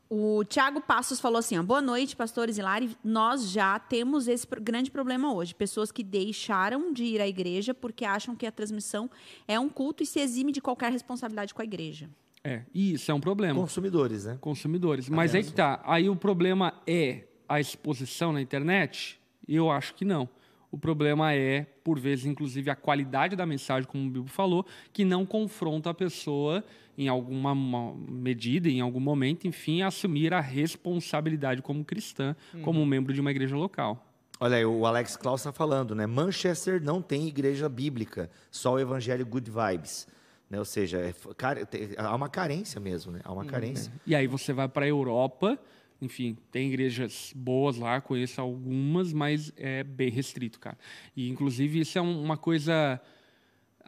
O Thiago Passos falou assim: ó, boa noite, pastores e Lari. Nós já temos esse grande problema hoje. Pessoas que deixaram de ir à igreja porque acham que a transmissão é um culto e se exime de qualquer responsabilidade com a igreja. É, e isso é um problema. Consumidores, né? consumidores. Mas aí que tá. Aí o problema é a exposição na internet? Eu acho que não. O problema é, por vezes, inclusive, a qualidade da mensagem, como o Bibo falou, que não confronta a pessoa em alguma medida, em algum momento, enfim, a assumir a responsabilidade como cristã, como membro de uma igreja local. Olha aí, o Alex Klaus está falando, né? Manchester não tem igreja bíblica, só o evangelho Good Vibes. Né? Ou seja, é há uma carência mesmo, né? Há uma carência. E aí você vai para a Europa, enfim, tem igrejas boas lá, conheço algumas, mas é bem restrito, cara. E inclusive isso é um- uma coisa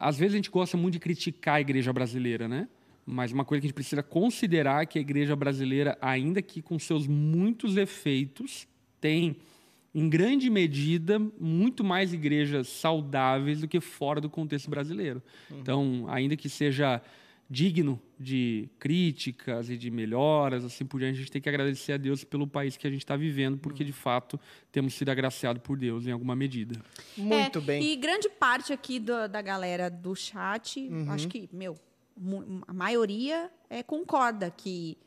às vezes a gente gosta muito de criticar a igreja brasileira, né? Mas uma coisa que a gente precisa considerar é que a igreja brasileira, ainda que com seus muitos efeitos, tem em grande medida muito mais igrejas saudáveis do que fora do contexto brasileiro. Então, ainda que seja digno de críticas e de melhoras, assim por diante, a gente tem que agradecer a Deus pelo país que a gente está vivendo, porque de fato temos sido agraciados por Deus em alguma medida. Muito É, bem. E grande parte aqui do- da galera do chat, Uhum. acho que, meu, a maioria é, concorda que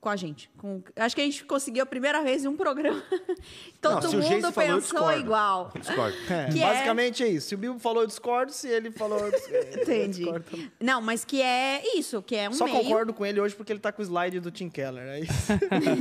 com a gente. Com- acho que a gente conseguiu a primeira vez em um programa. Todo Não, se o mundo falou, eu pensou discordo. igual. Eu discordo. É, Que é- basicamente é... isso. Se o Bibo falou, eu discordo. Se ele falou, eu dis- eu Entendi. discordo também. Não, mas que é isso, que é um Só meio. concordo com ele hoje porque ele tá com o slide do Tim Keller. É isso.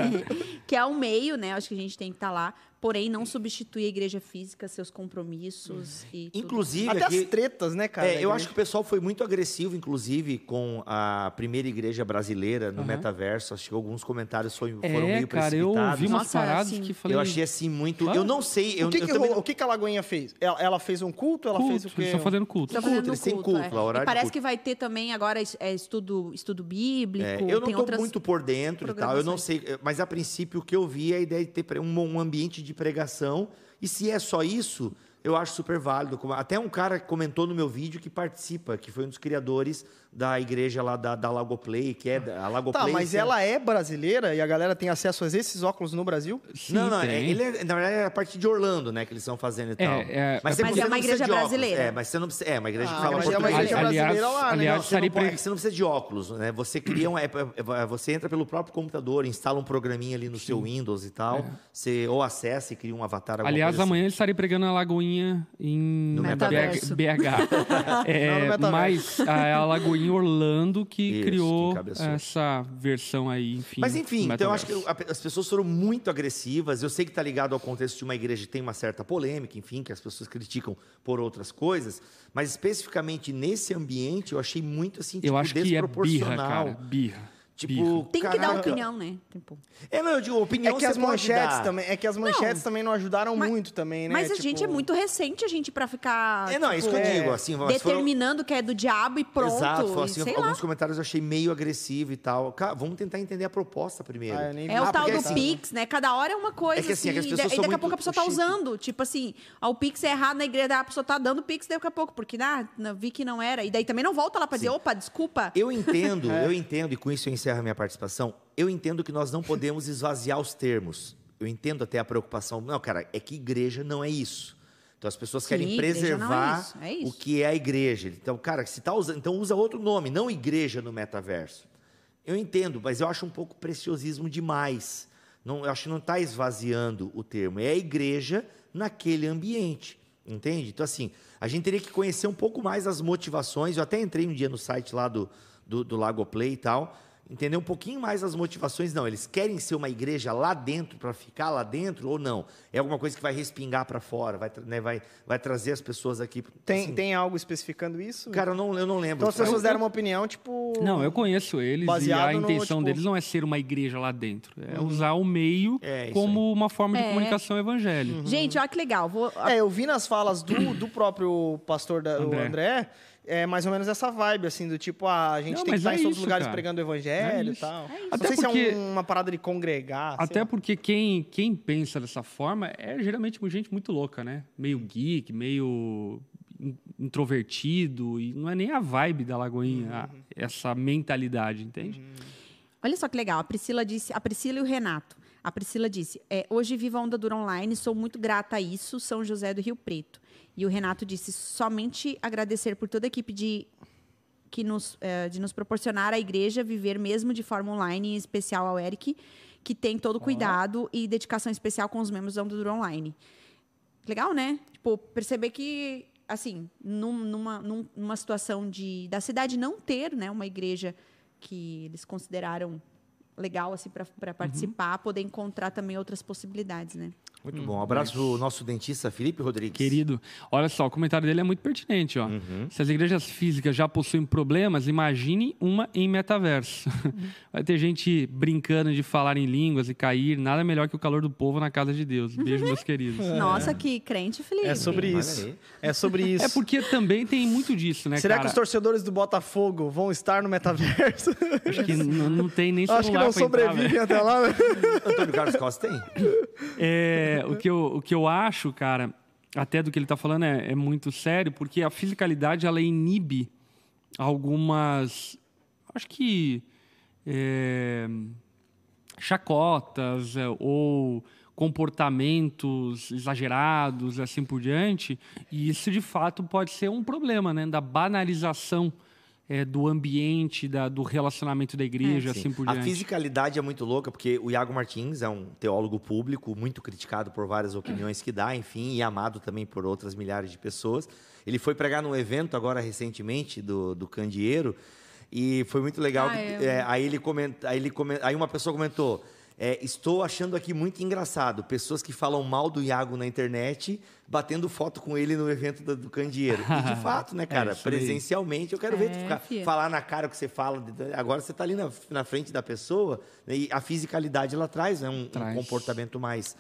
que é um meio, né? Acho que a gente tem que estar lá. Porém, não substituir a igreja física, seus compromissos e tudo. Inclusive, Até aqui, as tretas, né, cara? É, eu acho que o pessoal foi muito agressivo, inclusive, com a primeira igreja brasileira no metaverso. Acho que alguns comentários foram é, meio cara, eu precipitados. ouvi umas Nossa, paradas assim, que falei... Eu achei assim muito. Ah. Eu não sei. Eu, o que, eu que, não- o que, que a Lagoinha fez? Ela, ela fez um culto? Ela culto, fez o quê? eles estão fazendo culto. Culto, fazendo eles culto lá, horário E parece culto. que vai ter também agora é, estudo, estudo bíblico. É, eu não estou outras... muito por dentro e tal, eu não sei, mas a princípio o que eu vi é a ideia de ter um, um ambiente de pregação, e se é só isso, eu acho super válido. Até um cara comentou no meu vídeo que participa, que foi um dos criadores da igreja lá da, da Lagoplay, que é da- a Lagoplay. Tá, mas você- ela é brasileira e a galera tem acesso a esses óculos no Brasil? Sim, não, não, é, ele é, na verdade é a partir de Orlando, né, que eles estão fazendo e tal. é- mas é Mas você é não uma igreja brasileira. É, mas você não precisa, é uma igreja Ah, que fala mas é uma português. igreja aliás, brasileira lá, né? aliás, Não, você, não pode- você não precisa de óculos, né? Você cria um, é, é, você entra pelo próprio computador, instala um programinha ali no seu Windows e tal, você ou acessa e cria um avatar. Aliás, coisa assim. amanhã eu estarei pregando a Lagoinha em No metaverso. BH. É, Não, no metaverso. mas a, a Lagoinha Orlando que Isso, criou que essa versão aí, enfim. Mas enfim, então eu acho que as pessoas foram muito agressivas. Eu sei que está ligado ao contexto de uma igreja que tem uma certa polêmica, enfim, que as pessoas criticam por outras coisas, mas especificamente nesse ambiente eu achei muito assim, tipo, Eu acho que é birra, desproporcional. cara. Birra. Tipo, birra. Tem que dar caraca. opinião, né? Tipo, É, não, eu digo, É opinião que você as pode manchetes dar. também, é que as manchetes também não ajudaram Mas- muito também, né? Mas a Tipo, gente é muito recente, a gente, pra ficar. É, não, é isso que eu tipo, digo, assim, mas foram- Determinando que é do diabo e pronto. Exato, foi e assim, sei alguns lá. comentários eu achei meio agressivo e tal. Cara, vamos tentar entender a proposta primeiro. Ah, eu nem É o Ah, tal porque do assim- Pix, né? Cada hora é uma coisa, É que assim, é que as assim, e pessoas e são daqui a muito pouco a pessoa tá chique. usando. Tipo assim, ah, o Pix é errado na igreja, daí a pessoa tá dando Pix daqui a pouco, porque ah, não, vi que não era. E daí também não volta lá pra dizer, opa, desculpa. Eu entendo, É. eu entendo, e com isso eu encerro a minha participação. Eu entendo que nós não podemos esvaziar os termos. Eu entendo até a preocupação. Não, cara, é que igreja não é isso. Então as pessoas Sim, querem é preservar isso, é isso. o que é a igreja. Então, cara, se tá usando, então usa outro nome, não igreja no metaverso. Eu entendo, mas eu acho um pouco preciosismo demais. Não, eu acho que não está esvaziando o termo. É a igreja naquele ambiente. Entende? Então, assim, a gente teria que conhecer um pouco mais as motivações. Eu até entrei um dia no site lá do, do, do Lago Play e tal entender um pouquinho mais as motivações. Não, eles querem ser uma igreja lá dentro para ficar lá dentro ou não? É alguma coisa que vai respingar para fora, vai, né, vai, vai trazer as pessoas aqui. Tem, assim, tem algo especificando isso? Cara, eu não, eu não lembro. Então as pessoas deram uma opinião, tipo. Não, eu conheço eles e a no, intenção tipo- deles não é ser uma igreja lá dentro. É usar o meio É, como uma forma de É. comunicação evangélica. Uhum. Gente, olha que legal. Vou, É, eu vi nas falas do, do próprio pastor da, André. É mais ou menos essa vibe, assim, do tipo, ah, a gente Não, tem que estar é em todos os lugares cara. pregando o evangelho É e tal. Não Até sei se porque- é um- uma parada de congregar. sei Até porque quem, quem pensa dessa forma é geralmente gente muito louca, né? Meio geek, meio in- introvertido, e não é nem a vibe da Lagoinha, a- essa mentalidade, entende? Olha só que legal. A Priscila disse, a Priscila e o Renato. A Priscila disse: é, hoje vivo a Onda Dura Online, sou muito grata a isso, São José do Rio Preto. E o Renato disse: somente agradecer por toda a equipe de, que nos, eh, de nos proporcionar a igreja viver mesmo de forma online, em especial ao Eric, que tem todo o cuidado e dedicação especial com os membros da Onda Dura Online. Legal, né? Tipo, perceber que, assim, num- numa, num- numa situação de da cidade não ter, né, uma igreja que eles consideraram legal assim para participar, poder encontrar também outras possibilidades, né? Muito bom. Um abraço pro nosso dentista Felipe Rodrigues. Querido, olha só, o comentário dele é muito pertinente, ó. Se as igrejas físicas já possuem problemas, imagine uma em metaverso. Vai ter gente brincando de falar em línguas e cair, nada melhor que o calor do povo na casa de Deus. Beijo, meus queridos. Nossa, que crente, Felipe. É sobre isso. É sobre isso. É porque também tem muito disso, né, Será cara? que os torcedores do Botafogo vão estar no metaverso? Acho que n- não tem nem celular Acho que não pra entrar, sobrevivem até lá. né? Antônio Carlos Costa tem? É, o, que eu, o que eu acho, cara, até do que ele está falando é, é muito sério, porque a fisicalidade ela inibe algumas, acho que é, chacotas é, ou comportamentos exagerados, assim por diante, e isso de fato pode ser um problema, né, da banalização é, do ambiente, da, do relacionamento da igreja, assim por a diante. fisicalidade é muito louca, porque o Iago Martins é um teólogo público, muito criticado por várias opiniões que dá, enfim, e amado também por outras milhares de pessoas. Ele foi pregar num evento agora recentemente do, do Candeeiro, e foi muito legal. Ah, é. é, aí, ele comenta, aí, ele comen- aí uma pessoa comentou. é, estou achando aqui muito engraçado pessoas que falam mal do Iago na internet batendo foto com ele no evento do, do Candeeiro. E de fato, né, cara? isso daí. presencialmente, eu quero ver tu É, ficar, falar na cara o que você fala. Agora você está ali na, na frente da pessoa né, e a fisicalidade ela traz né, um, um Traz. comportamento mais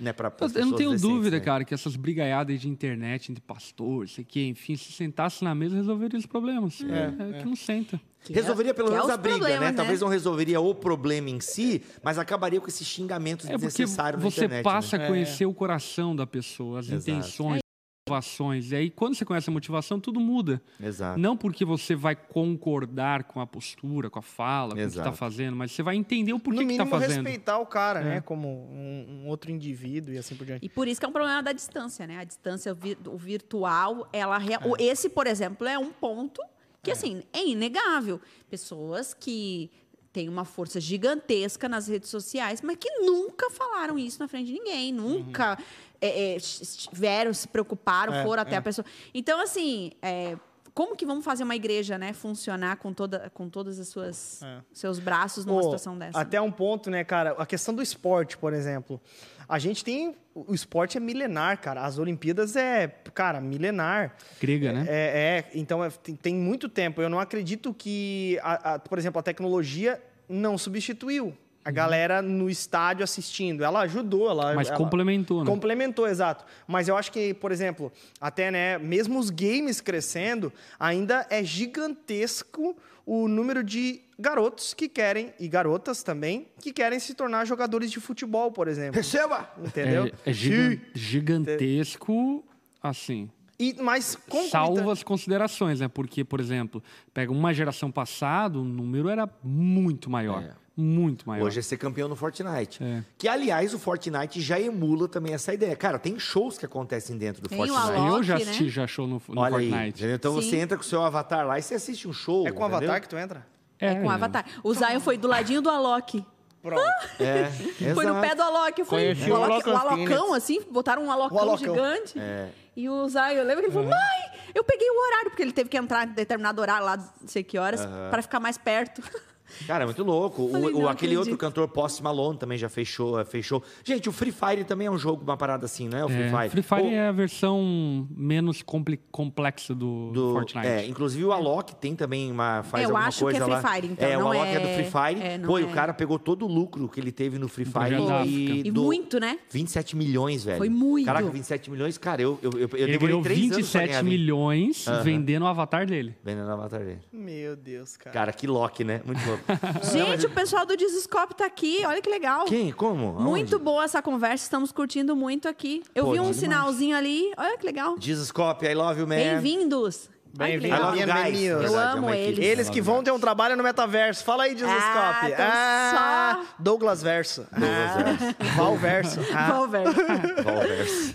né, para Eu, eu não tenho dúvida, né? cara, que essas brigaiadas de internet entre pastores, sei que, enfim, se sentasse na mesa, resolveria os problemas. É, que não senta. Resolveria pelo é menos os a briga, né? né? Talvez não resolveria o problema em si, mas acabaria com esses xingamentos É desnecessários na você internet. passa né? a conhecer o coração da pessoa, as Exato. Intenções, as motivações. E aí, quando você conhece a motivação, tudo muda. Exato. Não porque você vai concordar com a postura, com a fala, com o que está fazendo, mas você vai entender o porquê no que está mínimo, fazendo. respeitar o cara, É. né? Como um, um outro indivíduo e assim por diante. E por isso que é um problema da distância, né? A distância vi- o virtual, ela rea- o- esse, por exemplo, é um ponto que assim, é inegável. Pessoas que têm uma força gigantesca nas redes sociais, mas que nunca falaram isso na frente de ninguém, nunca é, é, estiveram, se preocuparam, É, foram até é. a pessoa. Então, assim, é, como que vamos fazer uma igreja, né, funcionar com toda, com todas as suas É. seus braços numa Pô, situação dessa? Até um ponto, né, cara? A questão do esporte, por exemplo. A gente tem. O esporte é milenar, cara. As Olimpíadas é, cara, milenar. Grega, né? É, é, então é, tem, tem muito tempo. Eu não acredito que, a- a- por exemplo, a tecnologia não substituiu a galera no estádio assistindo. Ela ajudou, ela. Mas ela- complementou, né? Complementou, exato. Mas eu acho que, por exemplo, até, né, mesmo os games crescendo, ainda é gigantesco o número de garotos que querem, e garotas também, que querem se tornar jogadores de futebol, por exemplo. Receba! Entendeu? É, é gigan- gigantesco, assim. E, mas Salvo as considerações, né? Porque, por exemplo, pega uma geração passada, o número era muito maior. É. Muito maior. Hoje é ser campeão no Fortnite. É. Que, aliás, o Fortnite já emula também essa ideia. Cara, tem shows que acontecem dentro do Tem o Fortnite. Alok, Eu já né? assisti já show no, no Olha aí. Fortnite. entendeu? Então Sim. você entra com o seu avatar lá e você assiste um show. É com o? Avatar que tu entra? É, É. com Avatar. O Zion foi do ladinho do Alok. Pronto. É, Foi no pé do Alok. Foi o, o Alok, o Alok Alocão, assim, botaram um Alocão, O Alocão. gigante. É. E o Zion, eu lembro que ele falou, mãe, eu peguei o horário, porque ele teve que entrar em determinado horário lá, não sei que horas, pra ficar mais perto. Cara, é muito louco. O- Falei, o, não aquele outro cantor, Post Malone, também já fechou, fechou. Gente, o Free Fire também é um jogo, uma parada assim, não é? O Free É, Fire. Free Fire Ou- é a versão menos complexa do, do Fortnite. É, inclusive o Alok tem também uma faz Eu alguma acho que coisa é Free lá. Fire, então, É, o Alok é... é- do Free Fire. é, Pô, e é- o cara pegou todo o lucro que ele teve no Free Fire e, E do- muito, né? 27 milhões, velho. Foi muito. Caraca, 27 milhões, cara, eu eu, eu, eu Ele demorei ganhou três anos pra 27 ganhar 20 milhões vendendo o avatar dele. vendendo o avatar dele. Meu Deus, cara. Cara, que Loki, né? Muito louco. Gente, o pessoal do Dizoscope tá aqui, olha que legal. Quem? Como? Aonde? Muito boa essa conversa, estamos curtindo muito aqui. Eu Pô, vi um demais. sinalzinho ali, olha que legal. Jesus Cop, I love you, man. Bem-vindos. Bem-vindos. Verdade, Eu é amo eles. Eles que vão ter um trabalho no metaverso. Fala aí, Jesus Ah, Cop. tão Ah, só- Douglas Verso. Ah, Val Verso. Ah, Valverde. Valverse. Jesus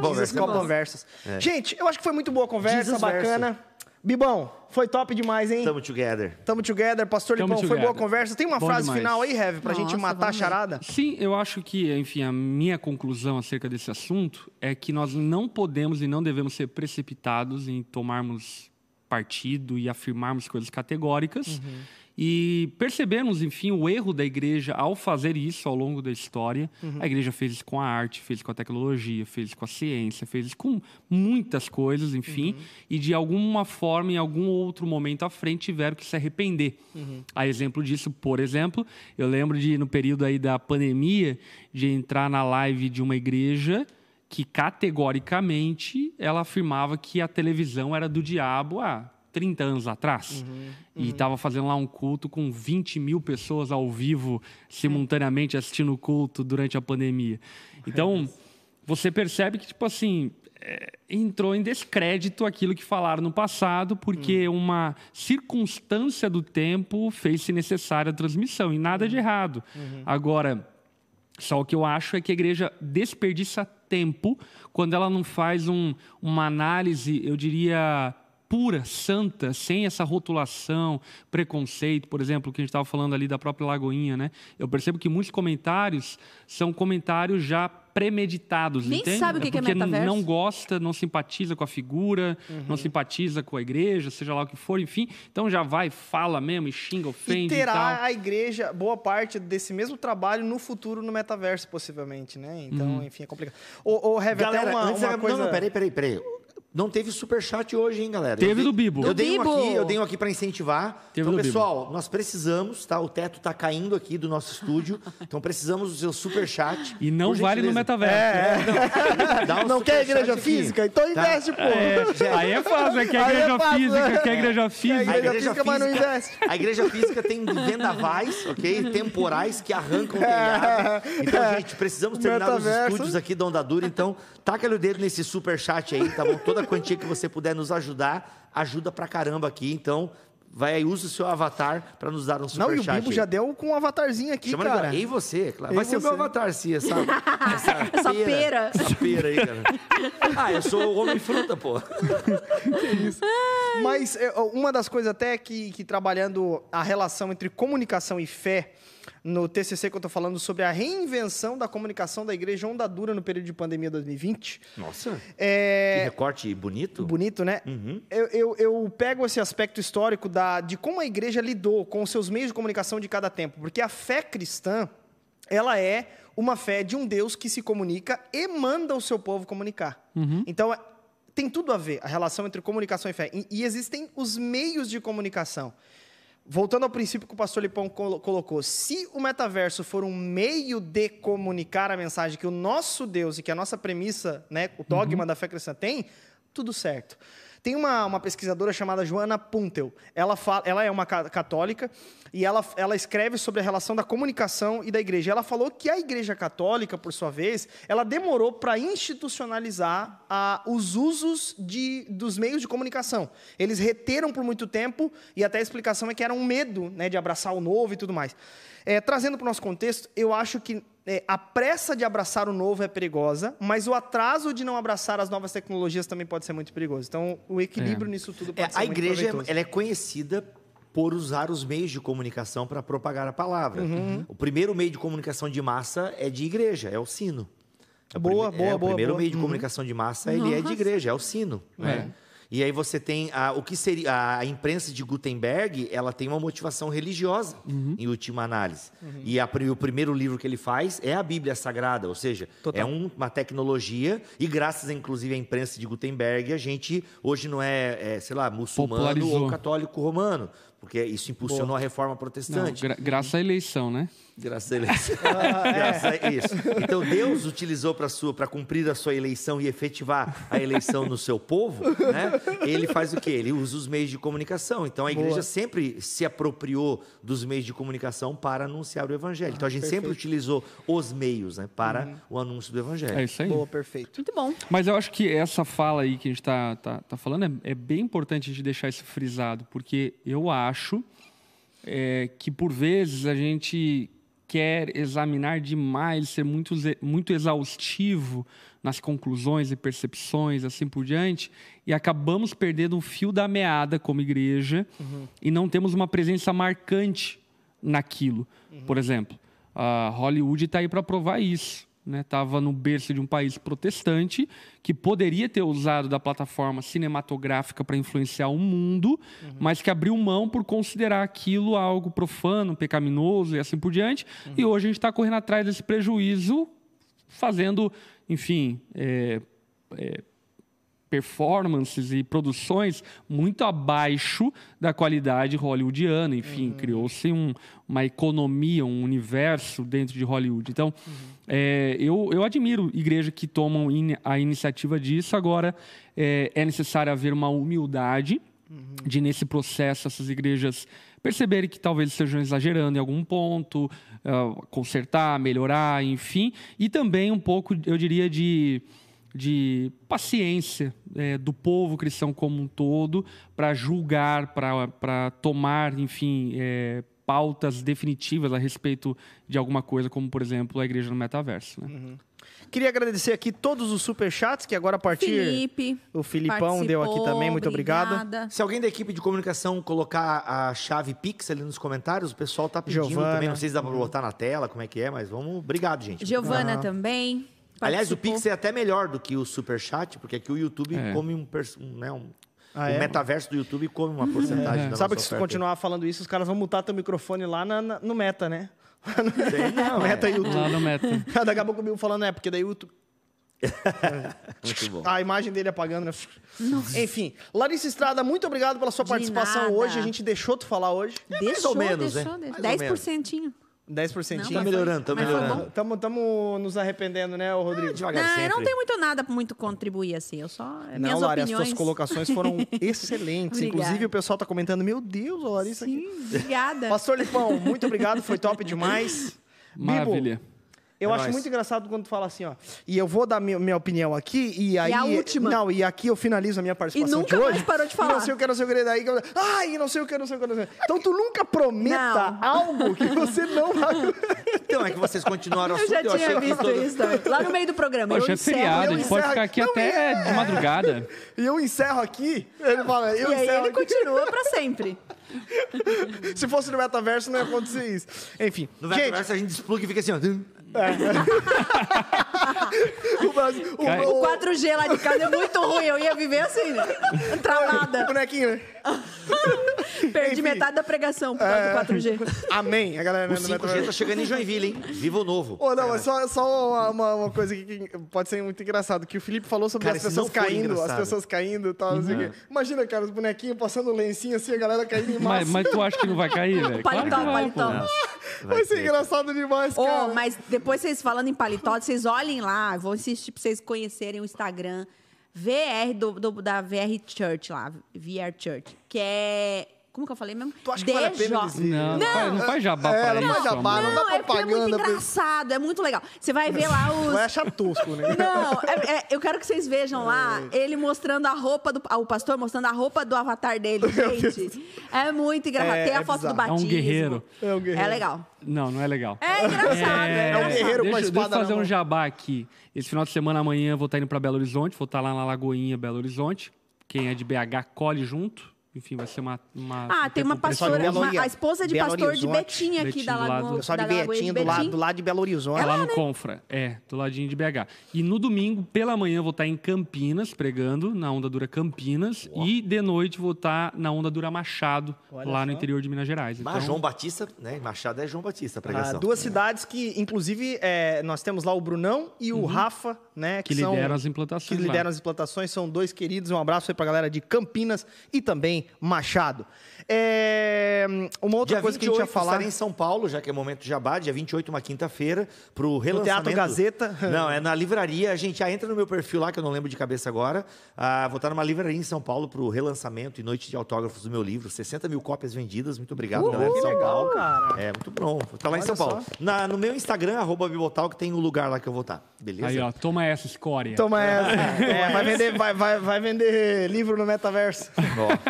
Valverse é Copa. Versus. Gente, eu acho que foi muito boa a conversa, Jesus bacana. Bibão, foi top demais, hein? Tamo together. Tamo together. Pastor Tamo Lipão, foi together. boa a conversa. Tem uma Bom frase demais. final aí, Heavy, pra gente Nossa, matar a charada? Sim, eu acho que, enfim, a minha conclusão acerca desse assunto é que nós não podemos e não devemos ser precipitados em tomarmos partido e afirmarmos coisas categóricas. E percebemos, enfim, o erro da igreja ao fazer isso ao longo da história. A igreja fez isso com a arte, fez isso com a tecnologia, fez isso com a ciência, fez isso com muitas coisas, enfim. E de alguma forma, em algum outro momento à frente, tiveram que se arrepender. A exemplo disso, por exemplo, eu lembro de, no período aí da pandemia, de entrar na live de uma igreja que categoricamente ela afirmava que a televisão era do diabo há 30 anos atrás. E estava fazendo lá um culto com 20 mil pessoas ao vivo, simultaneamente assistindo o culto durante a pandemia. Então, você percebe que, tipo assim, é, entrou em descrédito aquilo que falaram no passado, porque uma circunstância do tempo fez-se necessária a transmissão, e nada de errado. Agora, só o que eu acho é que a igreja desperdiça tempo quando ela não faz um- uma análise, eu diria, pura, santa, sem essa rotulação, preconceito, por exemplo, o que a gente estava falando ali da própria Lagoinha, né? Eu percebo que muitos comentários são comentários já premeditados, Nem entende? sabe o que que é porque metaverso. não gosta, não simpatiza com a figura, Uhum. não simpatiza com a igreja, seja lá o que for, enfim. Então já vai, fala mesmo, e xinga, E ofende e, terá tal. a igreja boa parte desse mesmo trabalho no futuro no metaverso, possivelmente, né? Então, enfim, é complicado. Ô, ô Heavy, até Galera, uma, uma coisa... Não, não, peraí, peraí, peraí. Não teve superchat hoje, hein, galera? Teve dei- do Bibo. Eu dei um Bibo. aqui, eu dei um aqui para incentivar. Teve então, do pessoal, nós precisamos, tá? O teto tá caindo aqui do nosso estúdio. Então precisamos do seu superchat. E não vale no metaverso. Dá um Não quer superchat igreja aqui. física? Então Tá? investe, pô. É, aí é fácil, é que a é igreja fácil, física, né? que a igreja A física. igreja física, mas não investe. A igreja física tem vendavais, ok? Temporais que arrancam o telhado. Então, gente, precisamos terminar os Metaverso. estúdios aqui da Onda Dura. Então, taca o dedo nesse super chat aí, tá bom? Toda quantia que você puder nos ajudar, ajuda pra caramba aqui. Então, vai aí, usa o seu avatar pra nos dar um Não, e o chat. Bibo aí. já deu com um avatarzinho aqui, Chama cara. agora. E você, claro. E Vai ser o meu você. avatar, sim, essa, essa, Essa pera. Essa pera aí, cara. Ah, eu sou o homem fruta, pô. Mas é, uma das coisas até que, que trabalhando a relação entre comunicação e fé, no TCC que eu tô falando sobre a reinvenção da comunicação da igreja onda dura no período de pandemia 2020. Nossa. Que É recorte bonito. bonito, né? Eu, eu, eu pego esse aspecto histórico da, de como a igreja lidou com os seus meios de comunicação de cada tempo, porque a fé cristã, ela é uma fé de um Deus que se comunica e manda o seu povo comunicar. Então, é- tem tudo a ver a relação entre comunicação e fé. E, e existem os meios de comunicação. Voltando ao princípio que o pastor Lipão colo- colocou, se o metaverso for um meio de comunicar a mensagem que o nosso Deus e que a nossa premissa, né, o dogma da fé cristã tem, tudo certo. Tem uma, uma pesquisadora chamada Joana Puntel. Ela, fala, ela é uma ca- católica e ela, ela escreve sobre a relação da comunicação e da igreja. Ela falou que a igreja católica, por sua vez, ela demorou para institucionalizar a, os usos de, dos meios de comunicação. Eles reteram por muito tempo e até a explicação é que era um medo né, de abraçar o novo e tudo mais. É, trazendo para o nosso contexto, eu acho que é, a pressa de abraçar o novo é perigosa, mas o atraso de não abraçar as novas tecnologias também pode ser muito perigoso. Então, o equilíbrio nisso tudo É, pode ser a muito igreja ela é conhecida por usar os meios de comunicação para propagar a palavra. O primeiro meio de comunicação de massa é de igreja, é o sino. É o Boa, prime- boa, é, O boa, primeiro boa. meio de Uhum. comunicação de massa ele é de igreja, é o sino. né? E aí você tem a, o que seria a imprensa de Gutenberg, ela tem uma motivação religiosa em última análise. E a o primeiro livro que ele faz é a Bíblia Sagrada, ou seja, Total. é um- uma tecnologia e graças inclusive à imprensa de Gutenberg a gente hoje não é, é, sei lá, muçulmano ou católico romano, porque isso impulsionou a reforma Não, protestante. gra- graças à eleição, né? Graças a eleição. Graças a isso. Então Deus utilizou para sua para cumprir a sua eleição e efetivar a eleição no seu povo, né? Ele faz o quê? Ele usa os meios de comunicação. Então a igreja Boa. sempre se apropriou dos meios de comunicação para anunciar o evangelho. Então a gente sempre utilizou os meios, né, para o anúncio do evangelho. É isso aí. Boa, perfeito. Muito bom. Mas eu acho que essa fala aí que a gente está tá, tá falando é, é bem importante a gente deixar isso frisado, porque eu acho é, que por vezes a gente quer examinar demais, ser muito, muito exaustivo nas conclusões e percepções, assim por diante, e acabamos perdendo o fio da meada como igreja e não temos uma presença marcante naquilo. Por exemplo, a Hollywood está aí para provar isso. Estava no berço de um país protestante que poderia ter usado da plataforma cinematográfica para influenciar o mundo, mas que abriu mão por considerar aquilo algo profano, pecaminoso e assim por diante. E hoje a gente está correndo atrás desse prejuízo, fazendo, enfim, é, é, performances e produções muito abaixo da qualidade hollywoodiana. Enfim, criou-se um- uma economia, um universo dentro de Hollywood. Então, é, eu, eu admiro igrejas que tomam in- a iniciativa disso. Agora, é, é necessário haver uma humildade de, nesse processo, essas igrejas perceberem que talvez estejam exagerando em algum ponto, ah, consertar, melhorar, enfim. E também um pouco, eu diria, de de paciência é, do povo cristão como um todo para julgar, para tomar, enfim, é, pautas definitivas a respeito de alguma coisa, como, por exemplo, a igreja no metaverso. Né? Queria agradecer aqui todos os superchats, que agora a partir... Felipe. O Filipão deu aqui também, muito obrigado. obrigada. Se alguém da equipe de comunicação colocar a chave Pix ali nos comentários, o pessoal tá pedindo Giovana. também. Não sei se dá para botar na tela, como é que é, mas vamos. Obrigado, gente. Giovana também. Aliás, o participou. Pix é até melhor do que o Superchat, porque aqui o YouTube É. come um, né, um- Ah, o é? metaverso do YouTube come uma porcentagem da Sabe nossa que se oferta. continuar falando isso, os caras vão mutar teu microfone lá na- na- no Meta, né? Sei não, Meta é. YouTube. Lá no meta. Daqui a pouco o Bill falando, é, porque daí o YouTube... Muito bom. A imagem dele apagando, né? Enfim, Larissa Estrada, muito obrigado pela sua De participação nada. hoje. A gente deixou tu falar hoje. Deixou, ou menos, deixou, né? deixou. Mais ou menos. 10%. 10%. Não, Tá melhorando, tá melhorando. bom. Tamo, tamo nos arrependendo, né, Rodrigo? Devagar Não, eu sempre. não tenho muito nada pra muito contribuir assim. Eu só. Não, minhas Lari, opiniões. as suas colocações foram excelentes. Inclusive, o pessoal tá comentando, meu Deus, Larissa aqui. Sim, obrigada. Pastor Lipão, muito obrigado, foi top demais. Bibo, Maravilha. Eu É acho nóis. muito engraçado quando tu fala assim, ó. E eu vou dar minha, minha opinião aqui, e aí. a última. Não, e aqui eu finalizo a minha participação nunca de hoje. mais parou de E falar. Não sei o que, não sei o que, daí. que eu- Ai, não sei o que, não sei o que, não sei o que. Então tu nunca prometa Não. algo que você não vai. Então, é que vocês continuaram o Eu assunto. já eu achei tinha que visto todo- isso também. Lá no meio do programa. Hoje eu é encerro, feriado, a eu gente pode ficar aqui Não, até de madrugada. E eu encerro aqui. Ele fala, eu E aí encerro ele aqui. continua pra sempre. Se fosse no metaverso, não ia acontecer isso. Enfim. No gente, metaverso a gente despluga e fica assim, ó. Uh, o, Brasil- o- o- O 4G lá de casa é muito ruim. Eu ia viver assim, né? o Travada. bonequinho, né? Perdi Enfim. metade da pregação por causa do 4G. Amém. A galera O no 5G metaverso. tá chegando em Joinville, hein? Viva o novo. Ô, não, mas só, só uma, uma- uma coisa aqui que pode ser muito engraçado, que o Felipe falou sobre Cara, as pessoas caindo, as pessoas caindo e tal, o. Imagina, cara, os bonequinhos passando lencinho assim, a galera caindo em massa. Mas, mas tu acha que não vai cair, velho? Claro que Paletó, vai, paletó. Vai ser engraçado demais, cara. mas depois vocês falando em paletó, vocês olhem lá, vou insistir pra vocês conhecerem o Instagram VR do, do- da VR Church lá, VR Church, que é. Como que eu falei mesmo? Tu acha que vale a pena irem? Não, não, faz, não faz jabá É, pra não faz isso, jabá, amor. não dá Não, é porque é muito propaganda pra- engraçado, é muito legal. Você vai ver lá os. Vai achar tosco, né? Não, é- é- eu quero que vocês vejam lá ele mostrando a roupa do. ah, O pastor mostrando a roupa do avatar dele, gente. É muito engraçado. É, Tem a é foto do bizarro. É um batismo. guerreiro. É um guerreiro. É legal. Não, não é legal. É engraçado, é, É um guerreiro com a deixa, espada deixa eu fazer um jabá aqui. Esse final de semana, amanhã, eu vou estar indo para Belo Horizonte. Vou estar lá na Lagoinha, Belo Horizonte. Quem é de BH, colhe junto. Enfim, vai ser uma. uma Ah, tem uma um de pastora, uma- a esposa de Belo pastor de Horizonte. Betim aqui Betim, da do lado- Lagoa, Pessoal da de de do lado, do lado de Belo Horizonte. É lá no Confra, é, do ladinho de BH. E no domingo, pela manhã, eu vou estar em Campinas, pregando, na Onda Dura Campinas. E de noite vou estar na Onda Dura Machado, Olha lá no só. interior de Minas Gerais. Mas Então, João Batista, né? Machado é João Batista, a Ah, pregação. duas cidades que, inclusive, é, nós temos lá o Brunão e o Rafa, né? Que são- lideram as implantações. que lá. lideram as implantações, são dois queridos. Um abraço aí pra galera de Campinas e também Machado. É, uma outra Dia coisa que a gente 28 ia falar. em São Paulo, já que é momento de jabá. Dia 28, uma quinta-feira, pro relançamento. Teatro Gazeta. Não, é na livraria. A gente já entra no meu perfil lá, que eu não lembro de cabeça agora. Ah, vou estar numa livraria em São Paulo pro relançamento e noite de autógrafos do meu livro. 60 mil cópias vendidas. Muito obrigado, galera de que São legal, Paulo. cara. É, muito bom. Vou estar lá em Olha São Paulo. Na- no meu Instagram, arroba Bibotal, que tem o lugar lá que eu vou estar. Beleza? Aí, ó, toma essa escória. Toma essa. É, vai, vender, vai, vai, vai vender livro no metaverso.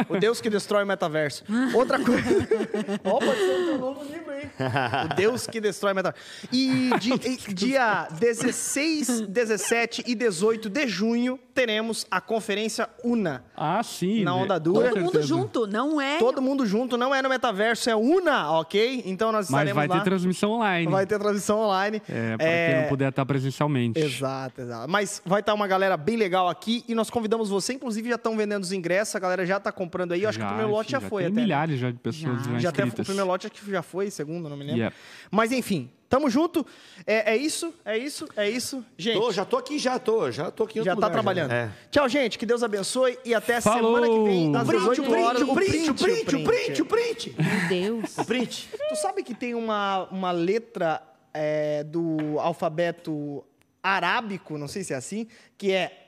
O Deus que destrói o metaverso. Outra coisa. Ó, pode ser o teu novo livro aí. O Deus que destrói metaverso. E, di- e dia 16, 17 e 18 de junho teremos a conferência UNA. Ah, sim. Na né? onda dura. Todo mundo junto, não é? Todo mundo junto, não é no metaverso, é UNA, ok? Então nós Mas estaremos vai lá. ter transmissão online. Vai ter transmissão online. É, pra quem não puder estar presencialmente. Exato, exato. Mas vai estar uma galera bem legal aqui e nós convidamos você, inclusive já estão vendendo os ingressos, a galera já está comprando aí. Eu acho que o primeiro lote já, enfim, foi tem até. né? milhares já de pessoas já, Já até o primeiro lote acho que já foi, segundo, não me lembro. Yep. Mas enfim, tamo junto. É, é isso, é isso, é isso. Gente, Tô, já tô aqui, já tô. Já tô aqui em já tá lugar, trabalhando. É. Tchau, gente. Que Deus abençoe e até Falou! semana que vem, O print, 18 horas. o print, o print, o print, o print. Meu Deus. O print. Tu sabe que tem uma, uma letra é, do alfabeto arábico, não sei se é assim, que é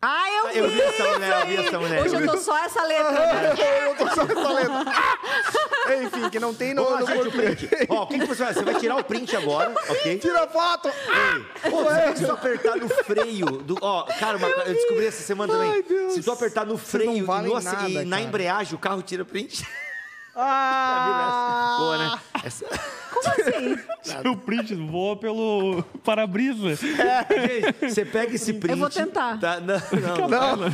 Ah, eu vi Eu vi essa mulher, eu vi essa mulher. Hoje eu tô só essa letra. né? eu tô só essa letra. Enfim, que não tem no, Vamos no lá, gente, o print. Ó, o que, que você vai? Você vai tirar o print agora, ok? Tira a foto! Pô, se você apertar no freio do. Ó, cara, uma- eu descobri essa semana também. Ai, Deus. Se tu apertar no freio não valem e, no nada, e na embreagem o carro tira print. Ah! Boa, né? Essa... Como assim? O print voa pelo para-brisa. Gente, você pega esse print. Eu vou tentar. Tá? Não, não, Não,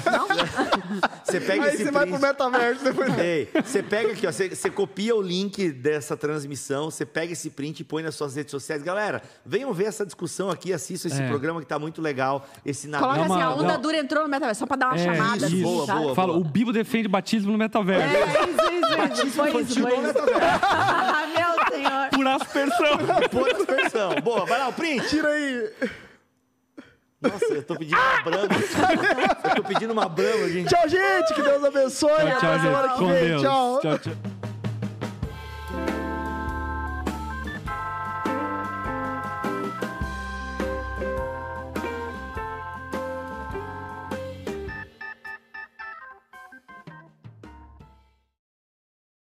Você pega aí esse você print. vai pro metaverso depois. Ei, você pega aqui, ó, você, você copia o link dessa transmissão, você pega esse print e põe nas suas redes sociais. Galera, venham ver essa discussão aqui, assistam esse É. programa que tá muito legal. Esse Coloca Dá assim, a onda dá- dura entrou no metaverso, só pra dar uma É, chamada. isso. assim, Boa, boa. Fala, o Bibo defende batismo no metaverso. É, isso, isso, isso. Foi isso, foi isso. Ah, meu senhor. Por aspersão. Pô, dispersão. Boa, vai lá, o print. Tira aí. Nossa, eu tô pedindo uma brama. Eu tô pedindo uma brama, gente. Tchau, gente. Que Deus abençoe. Tchau, Até tchau, semana gente. que Com vem. Deus. Tchau. Tchau, tchau.